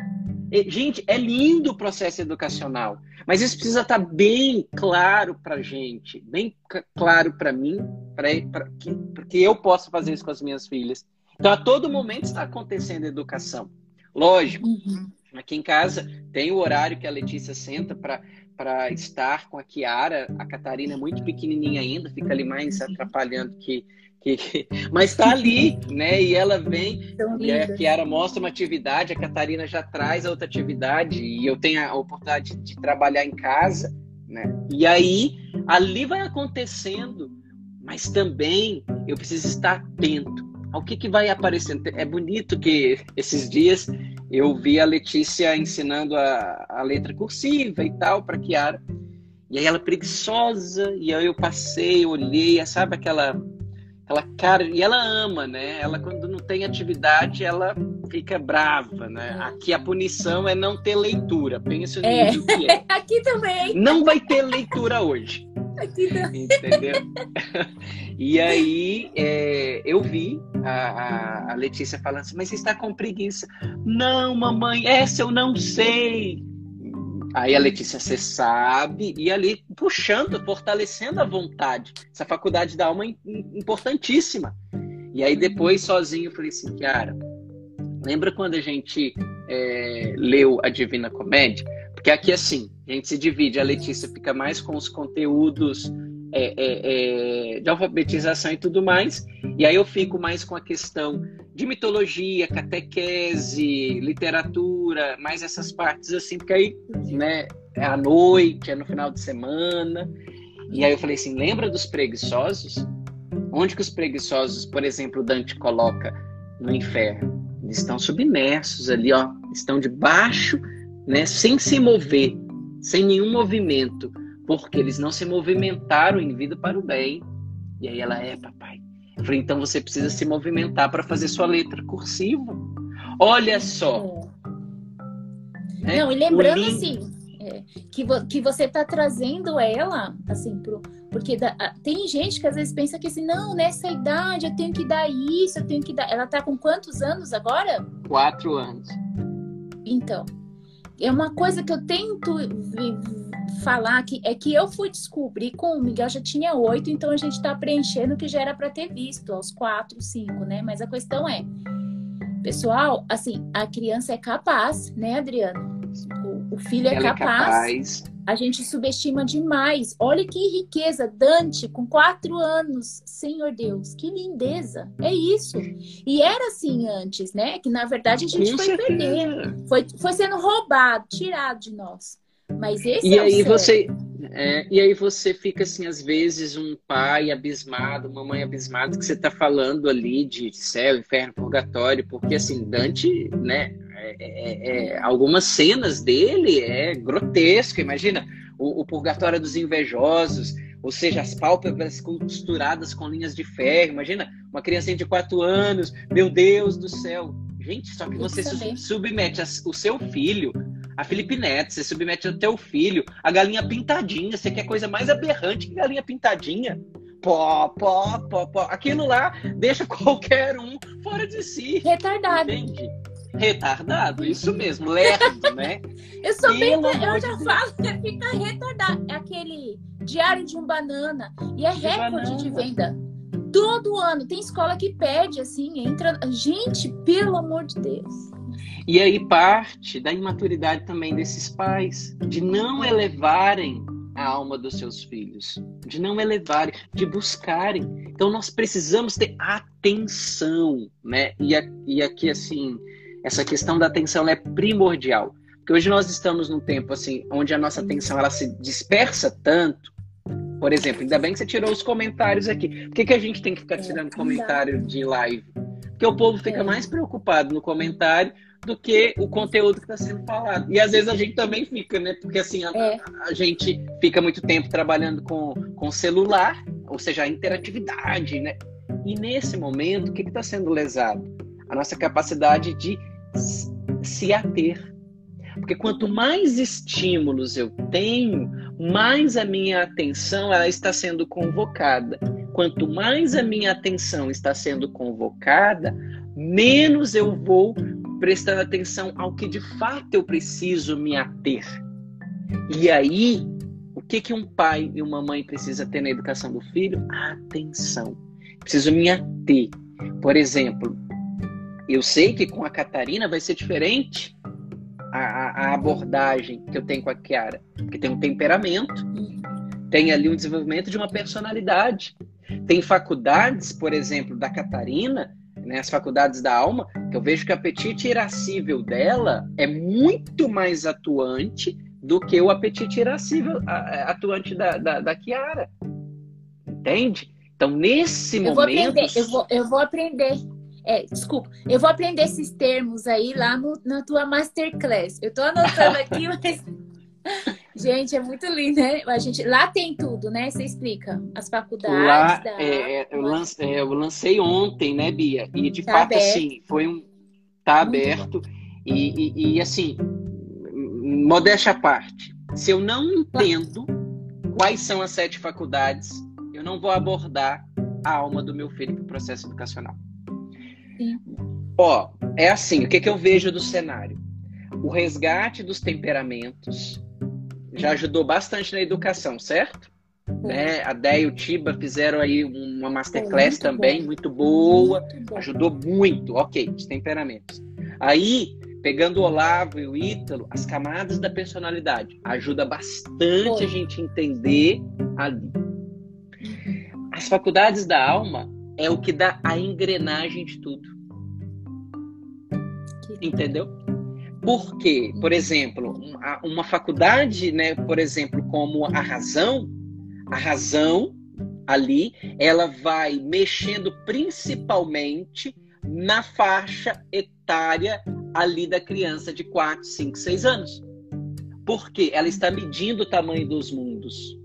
Speaker 2: E, gente, é lindo o processo educacional, mas isso precisa estar bem claro para gente, bem claro para mim, para que, que eu possa fazer isso com as minhas filhas. Então, a todo momento está acontecendo educação. Lógico, uhum. aqui em casa tem o horário que a Letícia senta para para estar com a Kiara. A Catarina é muito pequenininha ainda, fica ali mais atrapalhando que. Que... Mas está ali, né? E ela vem, e a Kiara mostra uma atividade, a Catarina já traz a outra atividade, e eu tenho a oportunidade de trabalhar em casa, né? E aí, ali vai acontecendo, mas também eu preciso estar atento ao que, que vai aparecendo. É bonito que esses dias eu vi a Letícia ensinando a, a letra cursiva e tal para Kiara. E aí ela preguiçosa, e aí eu passei, olhei, sabe aquela aquela cara, e ela ama, né? Ela quando não tem atividade, ela fica brava, né? Aqui a punição é não ter leitura. Pensa no é. que é.
Speaker 1: Aqui também.
Speaker 2: Não vai ter leitura hoje. Entendeu? e aí é, eu vi a, a, Letícia falando assim, mas você está com preguiça. Não, mamãe, essa eu não sei. Aí a Letícia, você sabe, e ali puxando, fortalecendo a vontade. Essa faculdade da alma é importantíssima. E aí depois, sozinho, eu falei assim, cara, lembra quando a gente é, leu a Divina Comédia? Porque aqui, assim, a gente se divide. A Letícia fica mais com os conteúdos é, é, é, de alfabetização e tudo mais. E aí eu fico mais com a questão de mitologia, catequese, literatura, mais essas partes assim, porque aí, né, é à noite, é no final de semana. E aí eu falei assim, lembra dos preguiçosos? Onde que os preguiçosos, por exemplo, Dante coloca no inferno? Eles estão submersos ali, ó, estão debaixo, né, sem se mover, sem nenhum movimento, porque eles não se movimentaram em vida para o bem. E aí ela é, papai. Eu falei, então você precisa se movimentar para fazer sua letra cursiva. Olha só.
Speaker 1: É. Não, e lembrando assim, é, que, vo que você está trazendo ela, assim, pro, porque da, tem gente que às vezes pensa que assim, não, nessa idade eu tenho que dar isso, eu tenho que dar. Ela está com quantos anos agora?
Speaker 2: Quatro anos.
Speaker 1: Então, é uma coisa que eu tento falar que é que eu fui descobrir com o Miguel já tinha oito, então a gente está preenchendo o que já era para ter visto aos quatro, cinco, né? Mas a questão é, pessoal, assim, a criança é capaz, né, Adriano? O, o filho é capaz, é capaz. A gente subestima demais. Olha que riqueza, Dante com quatro anos, Senhor Deus, que lindeza. É isso. E era assim antes, né? Que na verdade a gente com foi certeza. perdendo, foi, foi sendo roubado, tirado de nós. Mas esse
Speaker 2: e
Speaker 1: é
Speaker 2: aí você é, e aí você fica assim às vezes um pai abismado, uma mãe abismada que você está falando ali de céu, inferno, purgatório, porque assim Dante, né? É, é, é, algumas cenas dele é grotesco. Imagina o, o purgatório dos invejosos, ou seja, as pálpebras costuradas com linhas de ferro. Imagina uma criança de quatro anos, meu Deus do céu. Gente, só que você submete o seu filho a Felipe Neto, você submete o teu filho, a galinha pintadinha, você quer coisa mais aberrante que galinha pintadinha? Pó, pó, pó, pó. Aquilo lá deixa qualquer um fora de si.
Speaker 1: Retardado.
Speaker 2: Entende? Retardado, isso mesmo, lerdo, né?
Speaker 1: Eu sou bem, eu já de falo que fica retardado. É aquele diário de um banana e é de recorde banana. de venda. Todo ano tem escola que pede assim, entra, gente, pelo amor de Deus.
Speaker 2: E aí parte da imaturidade também desses pais, de não elevarem a alma dos seus filhos, de não elevarem, de buscarem. Então nós precisamos ter atenção, né? E, e aqui assim, essa questão da atenção é primordial, porque hoje nós estamos num tempo assim, onde a nossa atenção ela se dispersa tanto. Por exemplo, ainda bem que você tirou os comentários aqui. Por que, que a gente tem que ficar tirando comentário de live? Porque o povo fica mais preocupado no comentário do que o conteúdo que está sendo falado. E às vezes a gente também fica, né? Porque assim, a, é. a gente fica muito tempo trabalhando com, com celular, ou seja, a interatividade, né? E nesse momento, o que está sendo lesado? A nossa capacidade de se ater. Porque quanto mais estímulos eu tenho, mais a minha atenção ela está sendo convocada. Quanto mais a minha atenção está sendo convocada, menos eu vou prestando atenção ao que de fato eu preciso me ater. E aí, o que, que um pai e uma mãe precisa ter na educação do filho? Atenção. Preciso me ater. Por exemplo, eu sei que com a Catarina vai ser diferente a, a abordagem que eu tenho com a Kiara, porque tem um temperamento, tem ali um desenvolvimento de uma personalidade. Tem faculdades, por exemplo, da Catarina, né, as faculdades da alma, que eu vejo que o apetite irascível dela é muito mais atuante do que o apetite irascível atuante da, da, da Kiara. Entende? Então, nesse
Speaker 1: eu
Speaker 2: momento.
Speaker 1: Vou aprender, eu, vou, eu vou aprender. É, desculpa, eu vou aprender esses termos aí lá no, na tua masterclass. Eu tô anotando aqui, mas Gente, é muito lindo, né? A gente, lá tem tudo, né? Você explica as faculdades. Lá, da...
Speaker 2: é, é eu, lancei, é, eu, lancei, ontem, né, Bia? E de tá fato, aberto. assim, foi um. Tá aberto. E, e, e, assim, modéstia à parte. Se eu não entendo quais são as sete faculdades, eu não vou abordar a alma do meu filho para o processo educacional. Sim. Ó, é assim, o que, que eu vejo do cenário? O resgate dos temperamentos, já ajudou bastante na educação, certo? Né? A Déia e o Tiba fizeram aí uma masterclass muito também, bom. muito boa, muito ajudou muito, ok, os temperamentos. Aí pegando o Olavo e o Ítalo, as camadas da personalidade. Ajuda bastante Foi. a gente entender ali. As faculdades da alma é o que dá a engrenagem de tudo. Entendeu? Porque, por exemplo, uma faculdade, né, por exemplo, como a razão, a razão ali, ela vai mexendo principalmente na faixa etária ali da criança de 4, 5, 6 anos. Porque ela está medindo o tamanho dos mundos.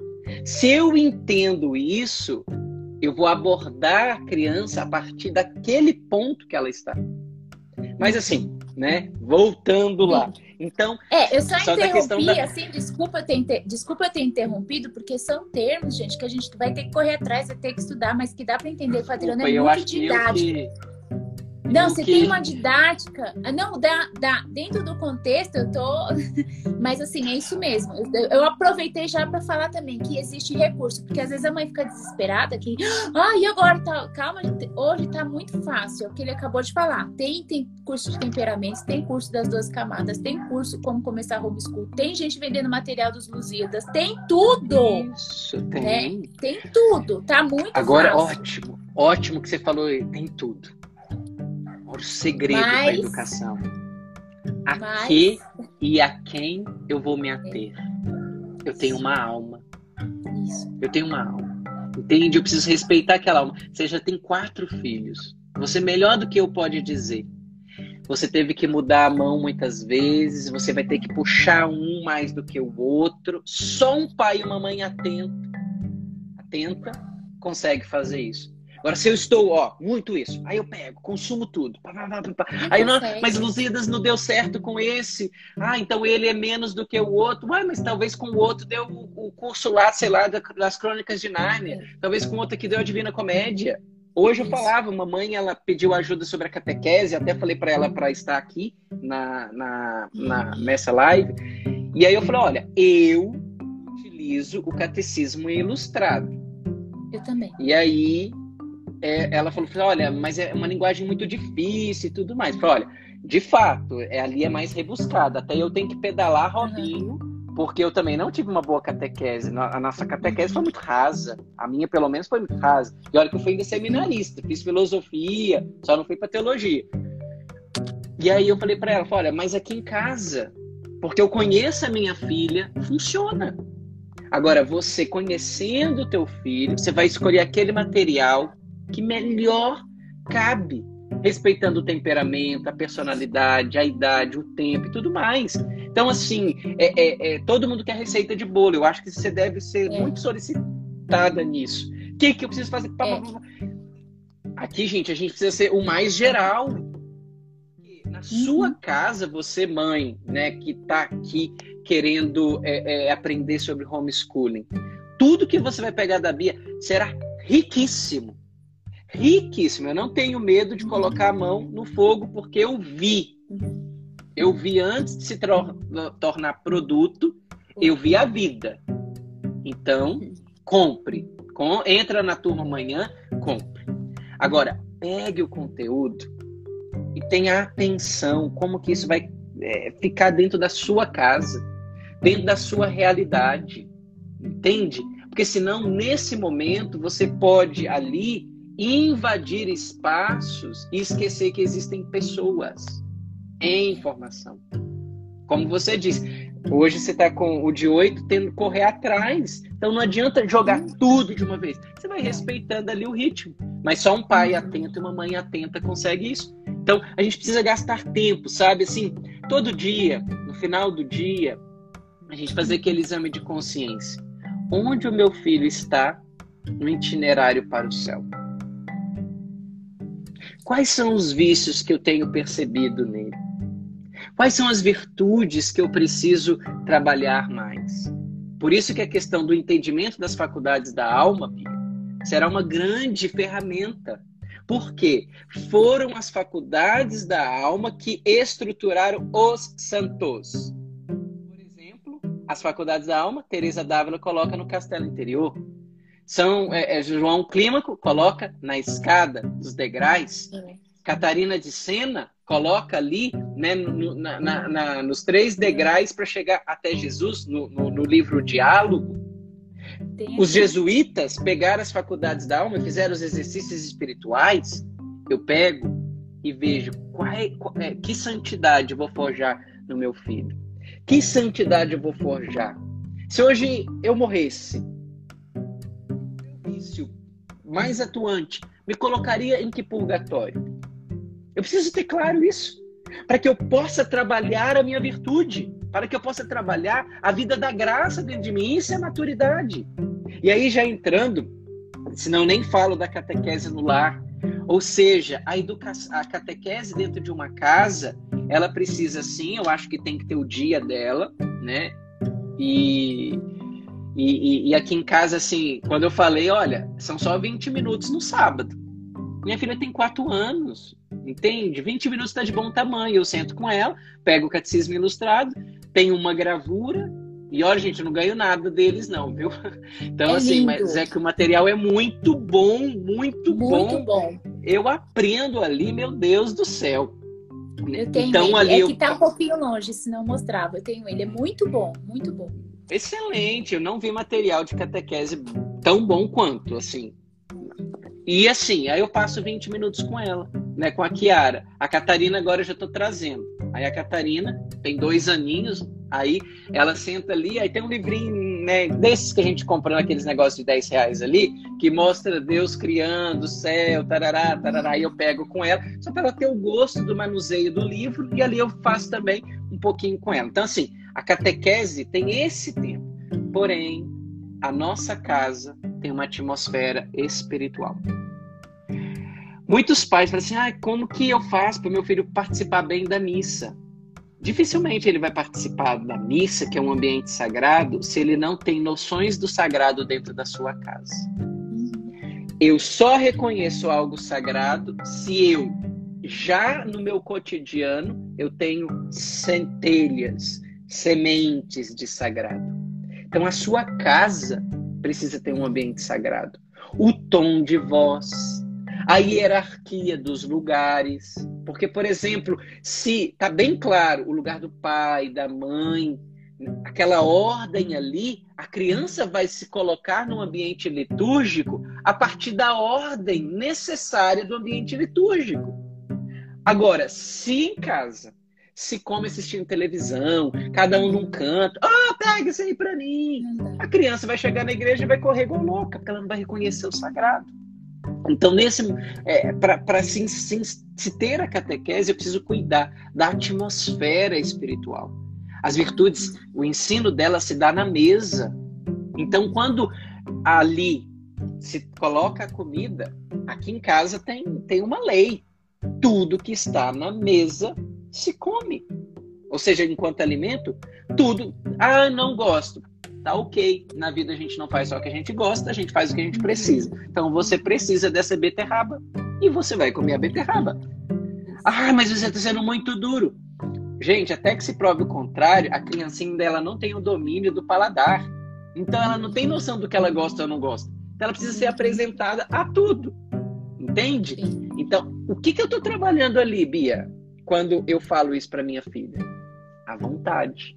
Speaker 2: Se eu entendo isso, eu vou abordar a criança a partir daquele ponto que ela está. Mas assim, né? Voltando lá. Então,
Speaker 1: é, eu só, só interrompi, da... assim, desculpa eu, ter inter... desculpa eu ter interrompido, porque são termos, gente, que a gente vai ter que correr atrás, vai ter que estudar, mas que dá para entender. O Adriano é muito didático. Que não, você que... tem uma didática. Ah, não, dá, dá, dentro do contexto eu tô. Mas assim, é isso mesmo. Eu, eu aproveitei já para falar também que existe recurso, porque às vezes a mãe fica desesperada que. Ah, e agora? Tá... Calma, hoje tá muito fácil. É o que ele acabou de falar. Tem, tem curso de temperamentos, tem curso das duas camadas, tem curso como começar homeschool, tem gente vendendo material dos Lusíadas, tem tudo!
Speaker 2: Isso, tem.
Speaker 1: Né? Tem tudo, tá muito
Speaker 2: Agora,
Speaker 1: fácil.
Speaker 2: ótimo, ótimo que você falou, tem tudo o segredo Mas... da educação. A Mas... que e a quem eu vou me ater? Eu tenho uma alma. Isso. Eu tenho uma alma. Entende? Eu preciso respeitar aquela alma. Você já tem quatro filhos. Você melhor do que eu pode dizer. Você teve que mudar a mão muitas vezes. Você vai ter que puxar um mais do que o outro. Só um pai e uma mãe atento, atenta consegue fazer isso. Agora, se eu estou, ó, muito isso, aí eu pego, consumo tudo. Pá, pá, pá, aí não, mas Lusíadas não deu certo com esse. Ah, então ele é menos do que o outro. Ué, mas talvez com o outro deu o, curso lá, sei lá, das Crônicas de Nárnia. Talvez com o outro que deu a Divina Comédia. Hoje eu falava, uma mãe ela pediu ajuda sobre a catequese, até falei para ela para estar aqui na, na, na, nessa live. E aí eu falei, olha, eu utilizo o catecismo ilustrado.
Speaker 1: Eu também.
Speaker 2: E aí é, ela falou, olha, mas é uma linguagem muito difícil e tudo mais. Falei, olha, de fato, é, ali é mais rebuscada. Até eu tenho que pedalar robinho, porque eu também não tive uma boa catequese. A nossa catequese foi muito rasa. A minha, pelo menos, foi muito rasa. E olha que eu fui ainda seminarista, fiz filosofia, só não fui para teologia. E aí eu falei para ela, olha, mas aqui em casa, porque eu conheço a minha filha, funciona. Agora, você conhecendo o teu filho, você vai escolher aquele material que melhor cabe, respeitando o temperamento, a personalidade, a idade, o tempo e tudo mais. Então, assim, é, é, é, todo mundo quer receita de bolo. Eu acho que você deve ser é. muito solicitada nisso. O que, que eu preciso fazer? É. Aqui, gente, a gente precisa ser o mais geral. Na sua uhum. casa, você, mãe, né, que está aqui querendo é, aprender sobre homeschooling, tudo que você vai pegar da Bia será riquíssimo riquíssimo. Eu não tenho medo de colocar a mão no fogo porque eu vi. Eu vi antes de se tornar produto, eu vi a vida. Então, compre. Com, entra na turma amanhã, compre. Agora, pegue o conteúdo e tenha atenção como que isso vai é, ficar dentro da sua casa, dentro da sua realidade. Entende? Porque senão, nesse momento, você pode ali invadir espaços e esquecer que existem pessoas em informação. Como você disse, hoje você está com o de 8 tendo que correr atrás. Então não adianta jogar tudo de uma vez. Você vai respeitando ali o ritmo. Mas só um pai atento e uma mãe atenta consegue isso. Então a gente precisa gastar tempo, sabe? Assim, todo dia, no final do dia, a gente fazer aquele exame de consciência. Onde o meu filho está no itinerário para o céu? Quais são os vícios que eu tenho percebido nele? Quais são as virtudes que eu preciso trabalhar mais? Por isso que a questão do entendimento das faculdades da alma, Pia, será uma grande ferramenta. Porque foram as faculdades da alma que estruturaram os santos. Por exemplo, as faculdades da alma, Teresa Dávila coloca no Castelo Interior. São é, é, João Clímaco coloca na escada dos degraus. Catarina de Sena coloca ali né, no, na, na, nos três degraus para chegar até Jesus, no, no, no livro Diálogo, os jesuítas pegaram as faculdades da alma e fizeram os exercícios espirituais. Eu pego e vejo qual é, qual é, que santidade eu vou forjar no meu filho. Que santidade eu vou forjar? Se hoje eu morresse, mais atuante me colocaria em que purgatório? Eu preciso ter claro isso, para que eu possa trabalhar a minha virtude, para que eu possa trabalhar a vida da graça dentro de mim. Isso é maturidade. E aí, já entrando, senão nem falo da catequese no lar, ou seja, a, educação, a catequese dentro de uma casa, ela precisa sim, eu acho que tem que ter o dia dela, né? E, e, e, aqui em casa, assim, quando eu falei, olha, são só 20 minutos no sábado. Minha filha tem 4 anos, entende? 20 minutos está de bom tamanho. Eu sento com ela, pego o catecismo ilustrado, tem uma gravura, e olha, gente, eu não ganho nada deles, não, viu? Então, é assim, mas é que o material é muito bom, muito, muito bom. Muito bom. Eu aprendo ali, meu Deus do céu.
Speaker 1: Eu tenho então, ele. Ali é eu... que tá um pouquinho longe, se não mostrava. Eu tenho ele, é muito bom, muito bom.
Speaker 2: Excelente, eu não vi material de catequese tão bom quanto, assim. E assim, aí eu passo 20 minutos com ela, né, com a Kiara. A Catarina agora eu já tô trazendo. Aí a Catarina tem dois aninhos, aí ela senta ali, aí tem um livrinho, né, desses que a gente compra naqueles negócios de 10 reais ali, que mostra Deus criando o céu, tarará, tarará, aí eu pego com ela, só para ela ter o gosto do manuseio do livro, e ali eu faço também um pouquinho com ela. Então, assim, a catequese tem esse tempo. Porém, a nossa casa tem uma atmosfera espiritual. Muitos pais falam assim: ah, como que eu faço para meu filho participar bem da missa? Dificilmente ele vai participar da missa, que é um ambiente sagrado, se ele não tem noções do sagrado dentro da sua casa. Eu só reconheço algo sagrado se eu, já no meu cotidiano, eu tenho centelhas, sementes de sagrado. Então a sua casa precisa ter um ambiente sagrado. O tom de voz, a hierarquia dos lugares. Porque, por exemplo, se está bem claro o lugar do pai, da mãe, aquela ordem ali, a criança vai se colocar no ambiente litúrgico a partir da ordem necessária do ambiente litúrgico. Agora, se em casa se come assistindo televisão, cada um num canto. Ah, oh, pega isso aí pra mim. A criança vai chegar na igreja e vai correr igual louca, porque ela não vai reconhecer o sagrado. Então, nesse, é, para se, se, se ter a catequese, eu preciso cuidar da atmosfera espiritual. As virtudes, o ensino dela se dá na mesa. Então, quando ali se coloca a comida, aqui em casa tem, tem uma lei. Tudo que está na mesa se come. Ou seja, enquanto alimento, tudo. Ah, não gosto. Tá ok. Na vida a gente não faz só o que a gente gosta, a gente faz o que a gente precisa. Então você precisa dessa beterraba e você vai comer a beterraba. Ah, mas você está sendo muito duro. Gente, até que se prove o contrário, a criancinha dela não tem o domínio do paladar. Então ela não tem noção do que ela gosta ou não gosta. Então ela precisa ser apresentada a tudo. Entende? Então, o que, que eu estou trabalhando ali, Bia? Quando eu falo isso para minha filha? A vontade.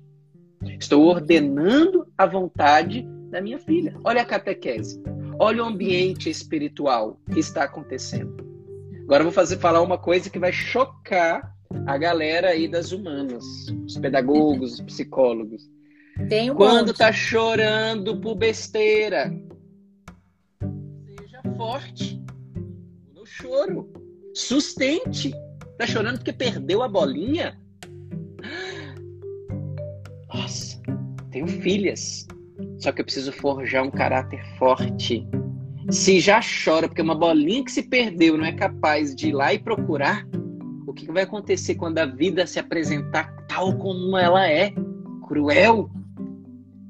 Speaker 2: Estou ordenando a vontade da minha filha. Olha a catequese. Olha o ambiente espiritual que está acontecendo. Agora eu vou fazer falar uma coisa que vai chocar a galera aí das humanas, os pedagogos, os psicólogos. Um Quando monte. tá chorando por besteira, seja forte no choro. Sustente. Tá chorando porque perdeu a bolinha? Nossa, tenho filhas. Só que eu preciso forjar um caráter forte. Se já chora porque uma bolinha que se perdeu não é capaz de ir lá e procurar, o que vai acontecer quando a vida se apresentar tal como ela é? Cruel?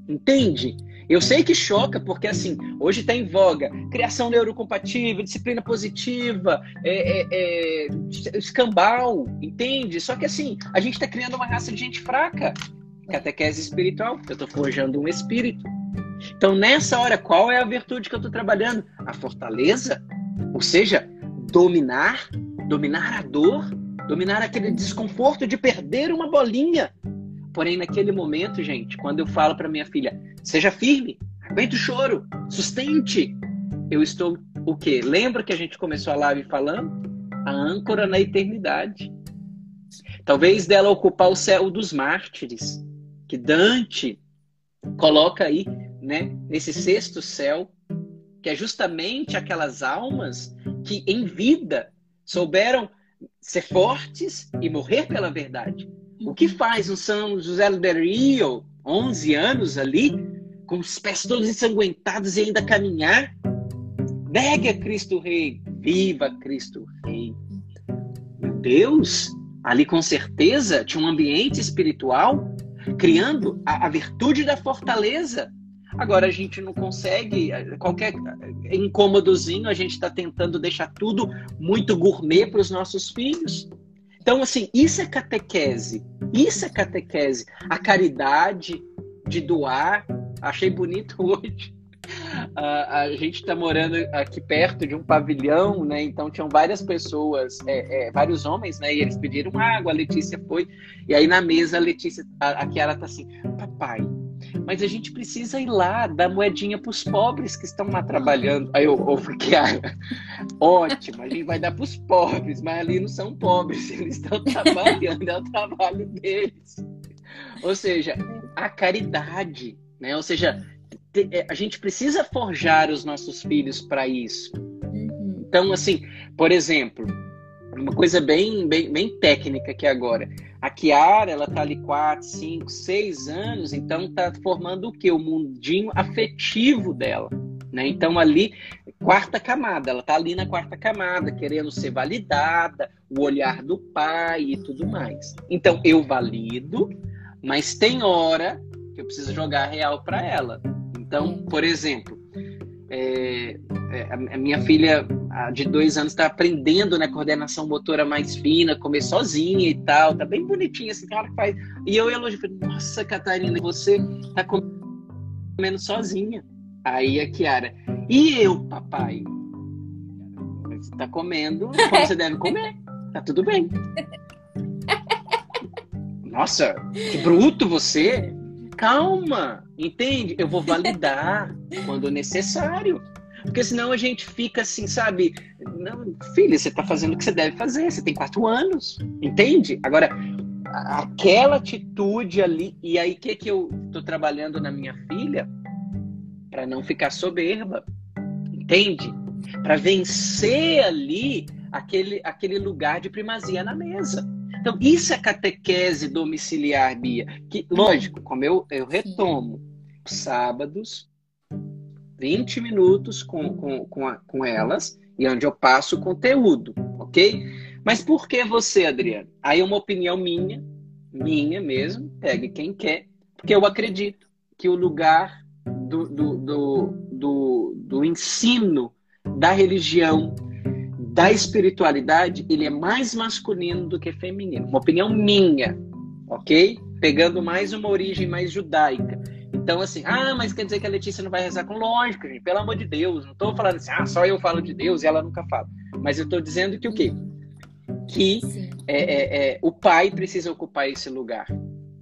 Speaker 2: Entende? Eu sei que choca, porque assim, hoje está em voga criação neurocompatível, disciplina positiva, é, é, é, escambau, entende? Só que assim, a gente está criando uma raça de gente fraca. Catequese espiritual, eu estou forjando um espírito. Então, nessa hora, qual é a virtude que eu estou trabalhando? A fortaleza, ou seja, dominar, dominar a dor, dominar aquele desconforto de perder uma bolinha. Porém, naquele momento, gente, quando eu falo para minha filha, seja firme, aguente o choro, sustente, eu estou o quê? Lembra que a gente começou a live falando? A âncora na eternidade. Talvez dela ocupar o céu dos mártires, que Dante coloca aí, né, nesse sexto céu, que é justamente aquelas almas que em vida souberam ser fortes e morrer pela verdade. O que faz um São José do Rio, 11 anos ali, com os pés todos ensanguentados e ainda caminhar? Negue a Cristo Rei, viva Cristo Rei. Deus, ali com certeza tinha um ambiente espiritual criando a, a virtude da fortaleza. Agora a gente não consegue, qualquer incômodozinho, a gente está tentando deixar tudo muito gourmet para os nossos filhos. Então, assim, isso é catequese. Isso é catequese. A caridade de doar. Achei bonito hoje a, gente está morando aqui perto de um pavilhão, né? Então tinham várias pessoas, é, é, vários homens, né? E eles pediram água, a Letícia foi. E aí na mesa a Letícia, a, a Kiara tá assim, papai, mas a gente precisa ir lá dar moedinha para os pobres que estão lá trabalhando. Aí eu ouvi Kiara, ótimo, a gente vai dar para os pobres, mas ali não são pobres, eles estão trabalhando, é o trabalho deles. Ou seja, a caridade, né? Ou seja, é, a gente precisa forjar os nossos filhos para isso. Uhum. Então, assim, por exemplo, uma coisa bem, bem, bem técnica aqui agora. A Kiara, ela tá ali 4, 5, 6 anos, então tá formando o que? O mundinho afetivo dela. Né? Então, ali, quarta camada, ela tá ali na quarta camada, querendo ser validada, o olhar do pai e tudo mais. Então, eu valido, mas tem hora que eu preciso jogar real para ela. Então, por exemplo, é, é, a minha filha de dois anos está aprendendo né, coordenação motora mais fina, comer sozinha e tal, tá bem bonitinha assim, cara faz. E eu elogio, nossa, Catarina, você tá comendo sozinha. Aí a Kiara, e eu, papai? Você tá comendo como você deve comer, tá tudo bem. Nossa, que bruto você! calma, entende? Eu vou validar quando necessário. Porque senão a gente fica assim, sabe? Não, filha, você está fazendo o que você deve fazer, você tem quatro anos, entende? Agora, aquela atitude ali, e aí o que, que eu estou trabalhando na minha filha? Para não ficar soberba, entende? Para vencer ali aquele, aquele lugar de primazia na mesa. Então, isso é catequese domiciliar, Bia. Que, lógico, como eu, eu retomo, sábados, 20 minutos com, com, com, a, com elas, e onde eu passo conteúdo, ok? Mas por que você, Adriano? Aí é uma opinião minha, minha mesmo, pegue quem quer, porque eu acredito que o lugar do, do, do, do, do ensino da religião, da espiritualidade, ele é mais masculino do que feminino. Uma opinião minha, ok? Pegando mais uma origem mais judaica. Então, assim, ah, mas quer dizer que a Letícia não vai rezar com lógica, gente, pelo amor de Deus. Não estou falando assim, ah, só eu falo de Deus e ela nunca fala. Mas eu estou dizendo que o quê? Que é, é, é, o pai precisa ocupar esse lugar.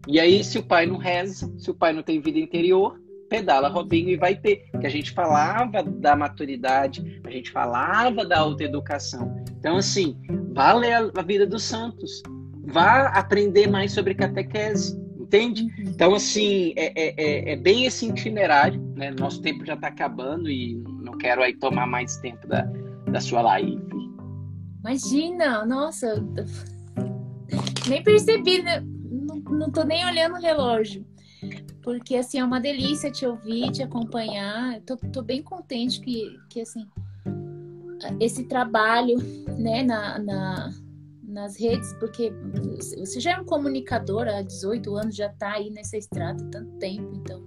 Speaker 2: E aí, se o pai não reza, se o pai não tem vida interior, pedala Robinho e vai ter. Que a gente falava da maturidade, a gente falava da autoeducação. Então, assim, vá ler a vida dos santos, vá aprender mais sobre catequese, entende? Uhum. Então, assim, é, é, é, é bem esse itinerário, né? Nosso tempo já está acabando e não quero aí tomar mais tempo da, da sua live.
Speaker 1: Imagina, nossa, nem percebi, né? Não, não tô nem olhando o relógio porque assim é uma delícia te ouvir, te acompanhar. Tô, tô bem contente que, que assim esse trabalho, né, na, na, nas redes, porque você já é um comunicador há 18 anos, já tá aí nessa estrada há tanto tempo, então.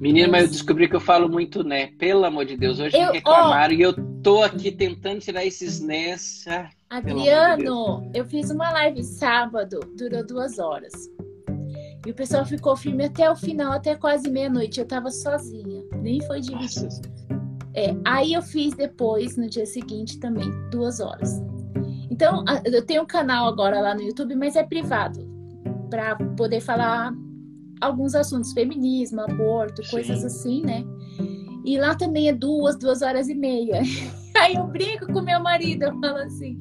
Speaker 2: Menina, mas eu descobri que eu falo muito né, pelo amor de Deus. Hoje eu, me reclamaram oh, e eu tô aqui tentando tirar esses nés. Ah,
Speaker 1: Adriano, de eu fiz uma live sábado, durou duas horas. E o pessoal ficou firme até o final, até quase meia-noite. Eu tava sozinha, nem foi dividido. É, aí eu fiz depois, no dia seguinte também, duas horas. Então, eu tenho um canal agora lá no YouTube, mas é privado, para poder falar alguns assuntos, feminismo, aborto, Sim. coisas assim, né? E lá também é duas, duas horas e meia. Aí eu brinco com meu marido, eu falo assim: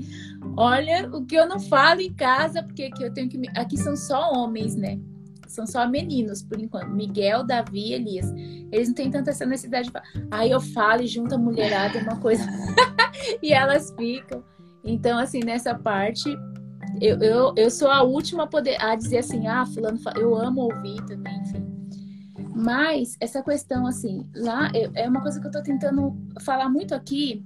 Speaker 1: olha, o que eu não falo em casa, porque aqui eu tenho que. Aqui são só homens, né? São só meninos, por enquanto. Miguel, Davi, Elias. Eles não têm tanta essa necessidade de falar. Aí eu falo e junto a mulherada, uma coisa. e elas ficam. Então, assim, nessa parte, eu, eu, eu sou a última a poder a dizer assim, ah, fulano, eu amo ouvir também, enfim. Mas essa questão, assim, lá é uma coisa que eu tô tentando falar muito aqui,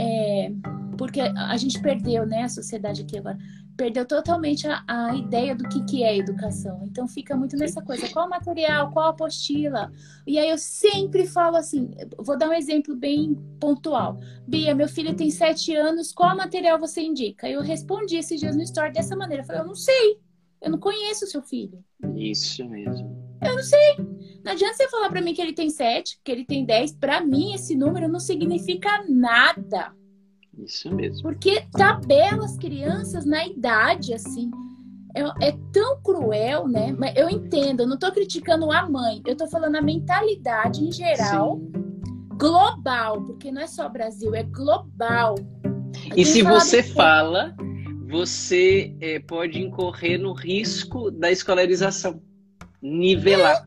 Speaker 1: é, porque a gente perdeu, né, a sociedade aqui agora, perdeu totalmente a, a ideia do que, que é educação. Então fica muito nessa coisa, qual material, qual apostila. E aí eu sempre falo assim, vou dar um exemplo bem pontual. Bia, meu filho tem sete anos, qual material você indica? Eu respondi esses dias no story dessa maneira, eu falei, eu não sei, eu não conheço o seu filho.
Speaker 2: Isso mesmo.
Speaker 1: Eu não sei. Não adianta você falar para mim que ele tem sete, que ele tem dez. Para mim, esse número não significa nada.
Speaker 2: Isso mesmo.
Speaker 1: Porque tabela as crianças na idade, assim. É, é, tão cruel, né? Mas eu entendo, eu não tô criticando a mãe, eu tô falando a mentalidade em geral, Sim. global, porque não é só Brasil, é global.
Speaker 2: E se você fala, você é, pode incorrer no risco da escolarização nivelar.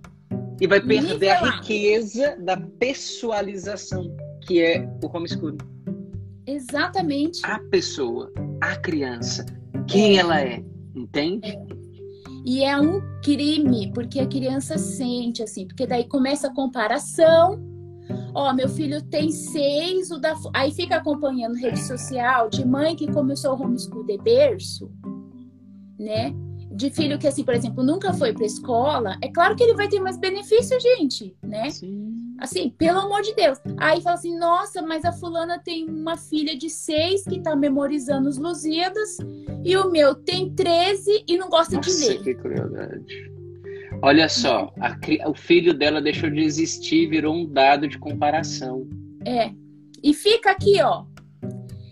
Speaker 2: E vai perder nivelar. a riqueza da pessoalização, que é o homeschooling.
Speaker 1: Exatamente.
Speaker 2: A pessoa, a criança, quem ela é, entende? É.
Speaker 1: E é um crime, porque a criança sente assim, porque daí começa a comparação. Ó, meu filho tem seis, o da... aí fica acompanhando rede social de mãe que começou o homeschool de berço, né? de filho que, assim, por exemplo, nunca foi para escola, é claro que ele vai ter mais benefício, gente, né? Sim. Assim, pelo amor de Deus. Aí fala assim, nossa, mas a fulana tem uma filha de seis que tá memorizando os Lusíadas e o meu tem 13 e não gosta
Speaker 2: nossa,
Speaker 1: de ler.
Speaker 2: que crueldade. Olha só, a, o filho dela deixou de existir, virou um dado de comparação.
Speaker 1: É. E fica aqui, ó,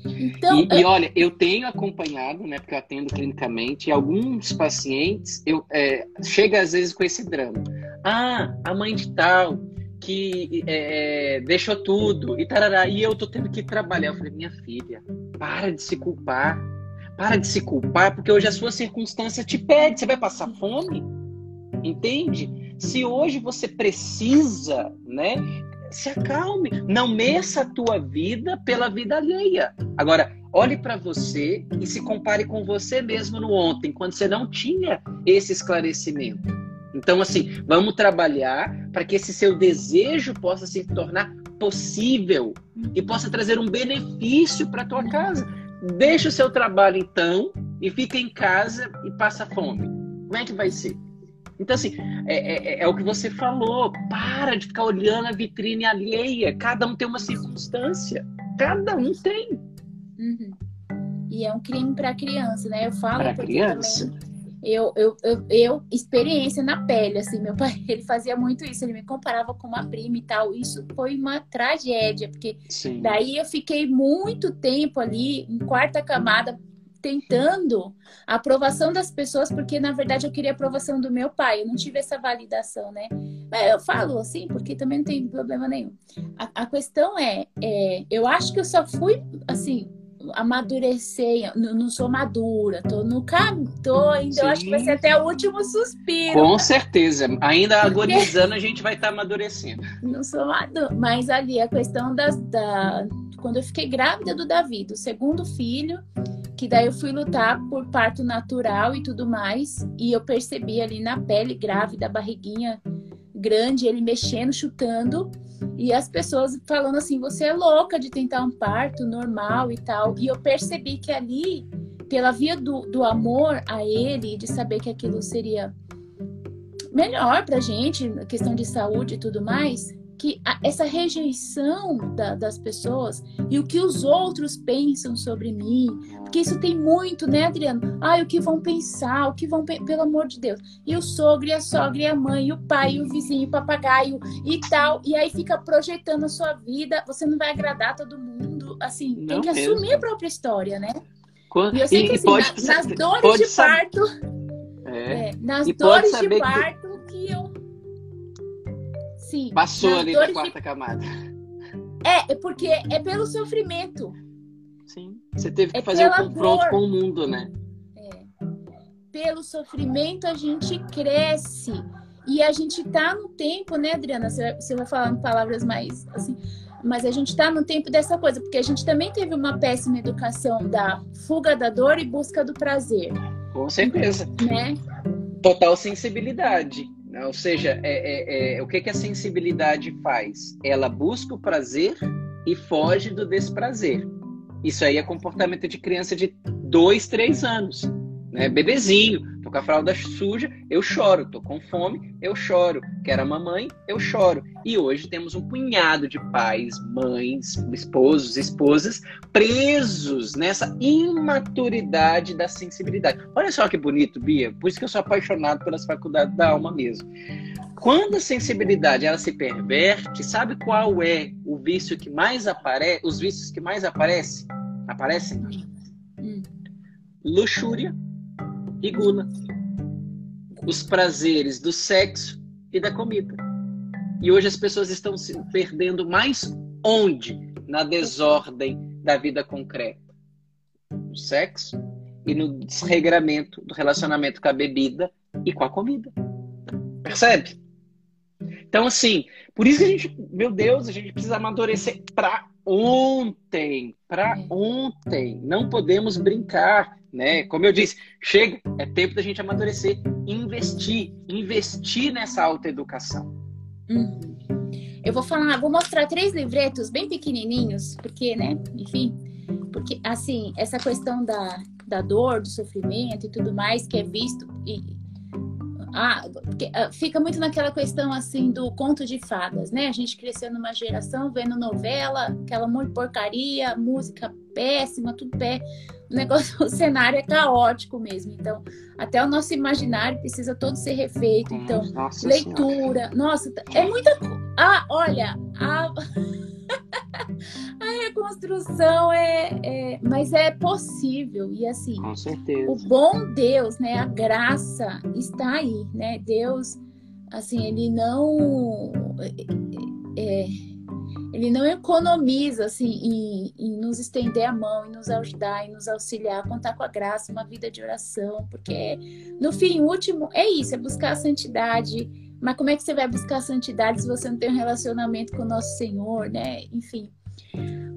Speaker 2: então, e, e, olha, eu tenho acompanhado, né, porque eu atendo clinicamente, alguns pacientes, eu é, chega às vezes com esse drama. Ah, a mãe de tal que é, é, deixou tudo e tarará, e eu tô tendo que trabalhar. Eu falei, minha filha, para de se culpar. Para de se culpar, porque hoje a sua circunstância te pede. Você vai passar fome? Entende? Se hoje você precisa, né, se acalme. Não meça a tua vida pela vida alheia. Agora, olhe para você e se compare com você mesmo no ontem, quando você não tinha esse esclarecimento. Então, assim, vamos trabalhar para que esse seu desejo possa se tornar possível e possa trazer um benefício para tua casa. Deixa o seu trabalho, então, e fica em casa e passa fome. Como é que vai ser? Então, assim, é, é, é, o que você falou. Para de ficar olhando a vitrine alheia. Cada um tem uma circunstância. Cada um tem.
Speaker 1: Uhum. E é um crime para criança, né? Eu falo
Speaker 2: pra criança.
Speaker 1: Também, eu, eu, eu, eu, experiência na pele, assim, meu pai, ele fazia muito isso, ele me comparava com uma prima e tal. Isso foi uma tragédia, porque Sim. daí eu fiquei muito tempo ali, em quarta camada, tentando a aprovação das pessoas, porque na verdade eu queria a aprovação do meu pai, eu não tive essa validação, né? Mas eu falo assim, porque também não tem problema nenhum. A, a questão é, é, eu acho que eu só fui, assim, amadurecer, não, não sou madura, tô no caminho, tô ainda, Sim. eu acho que vai ser até o último suspiro.
Speaker 2: Com certeza, ainda agonizando a gente vai estar tá amadurecendo.
Speaker 1: Não sou madura, mas ali a questão das, da, quando eu fiquei grávida do Davi, do segundo filho, que daí eu fui lutar por parto natural e tudo mais, e eu percebi ali na pele grávida, a barriguinha grande, ele mexendo, chutando, e as pessoas falando assim: você é louca de tentar um parto normal e tal. E eu percebi que ali, pela via do, do amor a ele, de saber que aquilo seria melhor pra gente, questão de saúde e tudo mais, que a, essa rejeição da, das pessoas e o que os outros pensam sobre mim, porque isso tem muito, né, Adriano? Ah, o que vão pensar, o que vão, pelo amor de Deus. E o sogro, e a sogra, e a mãe, e o pai, e o vizinho, o papagaio e tal. E aí fica projetando a sua vida. Você não vai agradar todo mundo. Assim, não tem que mesmo. assumir a própria história, né? Quando... E eu sei que assim, pode, na, nas dores de parto. É. É, nas e dores de parto.
Speaker 2: Sim. Passou ali da quarta de... camada.
Speaker 1: É, é porque é pelo sofrimento.
Speaker 2: Sim. Você teve que é fazer o confronto dor. com o mundo, né?
Speaker 1: É. Pelo sofrimento a gente cresce. E a gente tá no tempo, né, Adriana? Você, você vai falando palavras mais assim. Mas a gente tá no tempo dessa coisa, porque a gente também teve uma péssima educação da fuga da dor e busca do prazer.
Speaker 2: Com certeza.
Speaker 1: Né?
Speaker 2: Total sensibilidade. Né? Ou seja, é, é, é, o que, que a sensibilidade faz? Ela busca o prazer e foge do desprazer. Isso aí é comportamento de criança de dois, três anos. Né? Bebezinho, tô com a fralda suja, eu choro. Tô com fome, eu choro. Quero a mamãe, eu choro. E hoje temos um punhado de pais, mães, esposos, esposas presos nessa imaturidade da sensibilidade. Olha só que bonito, Bia. Por isso que eu sou apaixonado pelas faculdades da alma mesmo. Quando a sensibilidade ela se perverte, sabe qual é o vício que mais aparece? Os vícios que mais aparecem? Aparecem? Hum. Luxúria e gula. Os prazeres do sexo e da comida. E hoje as pessoas estão se perdendo mais onde? Na desordem da vida concreta. No sexo e no desregramento do relacionamento com a bebida e com a comida. Percebe? Então, assim, por isso que a gente, meu Deus, a gente precisa amadurecer para ontem, para é. ontem. Não podemos brincar, né? Como eu disse, chega, é tempo da gente amadurecer, investir, investir nessa autoeducação.
Speaker 1: Uhum. Eu vou falar, vou mostrar três livretos bem pequenininhos, porque, né, enfim, porque, assim, essa questão da, da dor, do sofrimento e tudo mais que é visto e, ah, porque, ah, fica muito naquela questão assim do conto de fadas, né? A gente cresceu numa geração vendo novela, aquela de porcaria, música péssima, tudo pé. O negócio, o cenário é caótico mesmo. Então, até o nosso imaginário precisa todo ser refeito. Então, nossa leitura. Senhora. Nossa, é muita. Ah, olha, a. a reconstrução é, é, mas é possível e assim
Speaker 2: com certeza.
Speaker 1: o bom Deus né a graça está aí né Deus assim ele não é, ele não economiza assim em, em, nos estender a mão e nos ajudar e nos auxiliar contar com a graça uma vida de oração porque no fim último é isso é buscar a santidade mas como é que você vai buscar santidade se você não tem um relacionamento com o nosso Senhor, né? Enfim.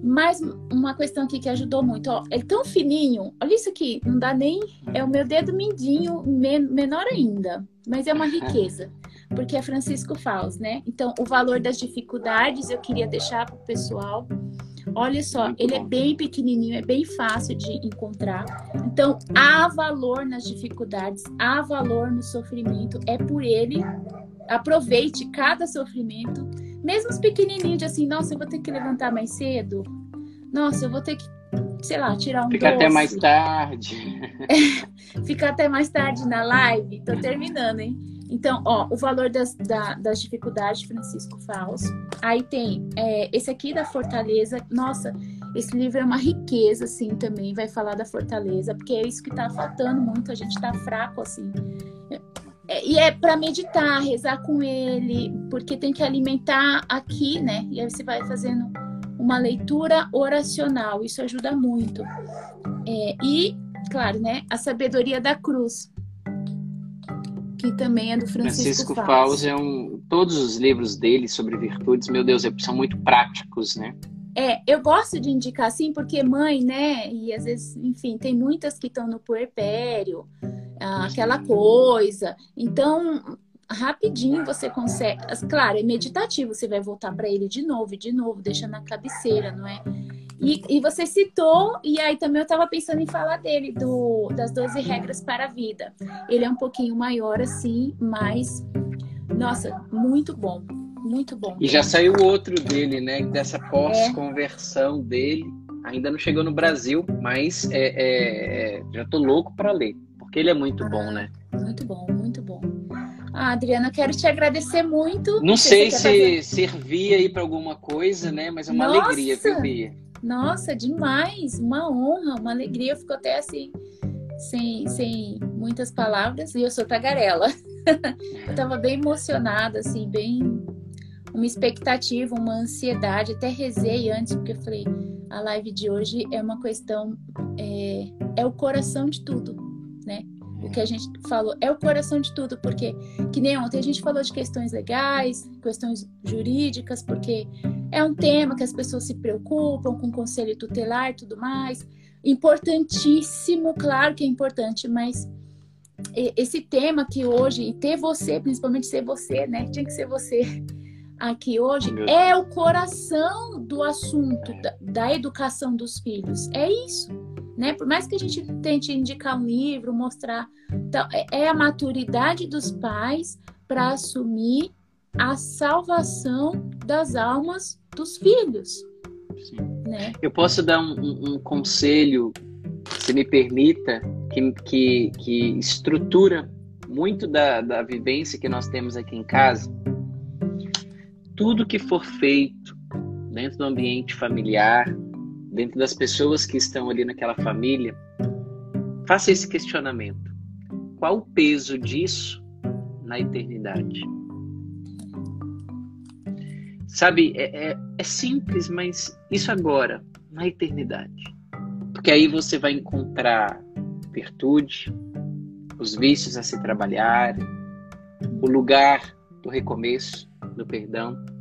Speaker 1: Mais uma questão aqui que ajudou muito, ó, é tão fininho, olha isso aqui, não dá nem, é o meu dedo mindinho, men menor ainda, mas é uma riqueza, porque é Francisco Faus, né? Então, o valor das dificuldades eu queria deixar para o pessoal, olha só, ele é bem pequenininho, é bem fácil de encontrar, então há valor nas dificuldades, há valor no sofrimento, é por ele, aproveite cada sofrimento, mesmo os pequenininhos, de assim, nossa, eu vou ter que levantar mais cedo. Nossa, eu vou ter que, sei lá, tirar um
Speaker 2: Fica
Speaker 1: doce.
Speaker 2: até mais tarde.
Speaker 1: Fica até mais tarde na live. Tô terminando, hein? Então, ó, o valor das, da, das dificuldades, Francisco Faus. Aí tem é, esse aqui da Fortaleza. Nossa, esse livro é uma riqueza, assim, também. Vai falar da Fortaleza, porque é isso que tá faltando muito. A gente tá fraco, assim. É, e é para meditar, rezar com ele, porque tem que alimentar aqui, né? E aí você vai fazendo uma leitura oracional, isso ajuda muito. É, e, claro, né? A sabedoria da cruz, que também é do Francisco, Francisco Fausto.
Speaker 2: é um. Todos os livros dele sobre virtudes, meu Deus, são muito práticos, né?
Speaker 1: É, eu gosto de indicar assim, porque mãe, né? E às vezes, enfim, tem muitas que estão no puerpério, aquela coisa. Então, rapidinho você consegue. Claro, é meditativo, você vai voltar para ele de novo, de novo, deixa na cabeceira, não é? E, e você citou, e aí também eu estava pensando em falar dele, do, das 12 regras para a vida. Ele é um pouquinho maior assim, mas, nossa, muito bom muito bom.
Speaker 2: E já saiu outro dele, né? Dessa pós-conversão é. dele. Ainda não chegou no Brasil, mas é, é, é já tô louco para ler. Porque ele é muito ah, bom, né?
Speaker 1: Muito bom, muito bom. Ah, Adriana, quero te agradecer muito.
Speaker 2: Não sei se fazer... servia aí para alguma coisa, né? Mas é uma Nossa! alegria, viu, Bia?
Speaker 1: Nossa, demais! Uma honra, uma alegria. Eu fico até assim, sem, sem muitas palavras, e eu sou tagarela. eu tava bem emocionada, assim, bem. Uma expectativa, uma ansiedade. Até rezei antes, porque eu falei: a live de hoje é uma questão. É, é o coração de tudo, né? o que a gente falou é o coração de tudo, porque que nem ontem a gente falou de questões legais, questões jurídicas, porque é um tema que as pessoas se preocupam com conselho tutelar e tudo mais. Importantíssimo, claro que é importante, mas esse tema que hoje, e ter você, principalmente ser você, né? Tinha que ser você aqui hoje, é o coração do assunto da, da educação dos filhos. É isso né? Por mais que a gente tente indicar um livro, mostrar, então, é, é a maturidade dos pais para assumir a salvação das almas dos filhos.
Speaker 2: Sim. Né? Eu posso dar um, um, um, conselho, se me permita, que, que, que estrutura muito da, da vivência que nós temos aqui em casa. Tudo que for feito dentro do ambiente familiar, dentro das pessoas que estão ali naquela família, faça esse questionamento: qual o peso disso na eternidade? Sabe, é, é, é simples, mas isso agora, na eternidade. Porque aí você vai encontrar virtude, os vícios a se trabalhar, o lugar do recomeço, do perdão.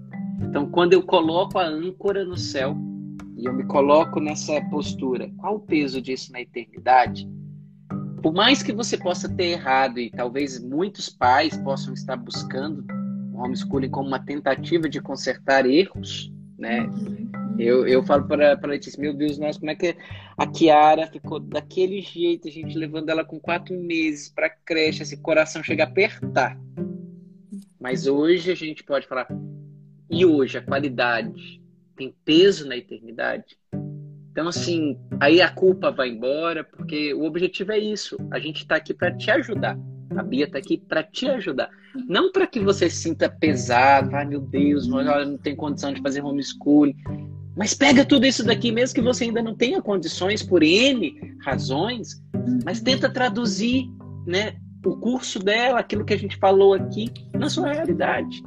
Speaker 2: Então, quando eu coloco a âncora no céu, e eu me coloco nessa postura, qual o peso disso na eternidade? Por mais que você possa ter errado, e talvez muitos pais possam estar buscando o homeschooling como uma tentativa de consertar erros, né? Uhum. Eu, eu falo para a Letícia, meu Deus, nossa, como é que a Kiara ficou daquele jeito, a gente levando ela com quatro meses para creche, esse coração chega a apertar. Mas hoje a gente pode falar, e hoje a qualidade tem peso na eternidade. Então, assim, aí a culpa vai embora, porque o objetivo é isso. A gente está aqui para te ajudar. A Bia está aqui para te ajudar. Não para que você sinta pesado, ai meu Deus, eu não tenho condição de fazer homeschooling. Mas pega tudo isso daqui, mesmo que você ainda não tenha condições por N razões, mas tenta traduzir né, o curso dela, aquilo que a gente falou aqui, na sua realidade.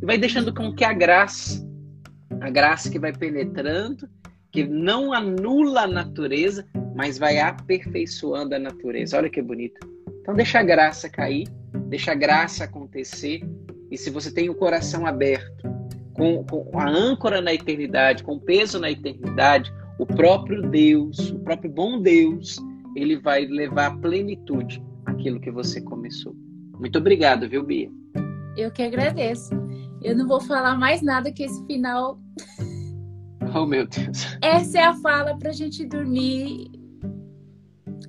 Speaker 2: E vai deixando com que a graça a graça que vai penetrando, que não anula a natureza, mas vai aperfeiçoando a natureza. Olha que bonito. Então deixa a graça cair, deixa a graça acontecer. E se você tem o coração aberto, com, com a âncora na eternidade, com peso na eternidade, o próprio Deus, o próprio bom Deus, ele vai levar à plenitude aquilo que você começou. Muito obrigado, viu, Bia?
Speaker 1: Eu que agradeço. Eu não vou falar mais nada que esse final.
Speaker 2: Oh, meu Deus.
Speaker 1: Essa é a fala pra gente dormir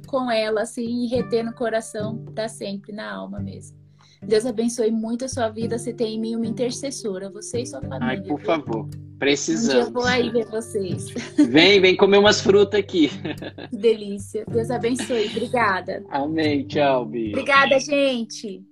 Speaker 1: com ela, assim, e reter no coração para sempre, na alma mesmo. Deus abençoe muito a sua vida. Você tem em mim uma intercessora, você e sua família.
Speaker 2: Ai, por favor. Precisamos. Um
Speaker 1: eu vou aí ver vocês.
Speaker 2: Vem, vem comer umas frutas aqui.
Speaker 1: Que delícia. Deus abençoe. Obrigada.
Speaker 2: Amém. Tchau, Bia.
Speaker 1: Obrigada, gente.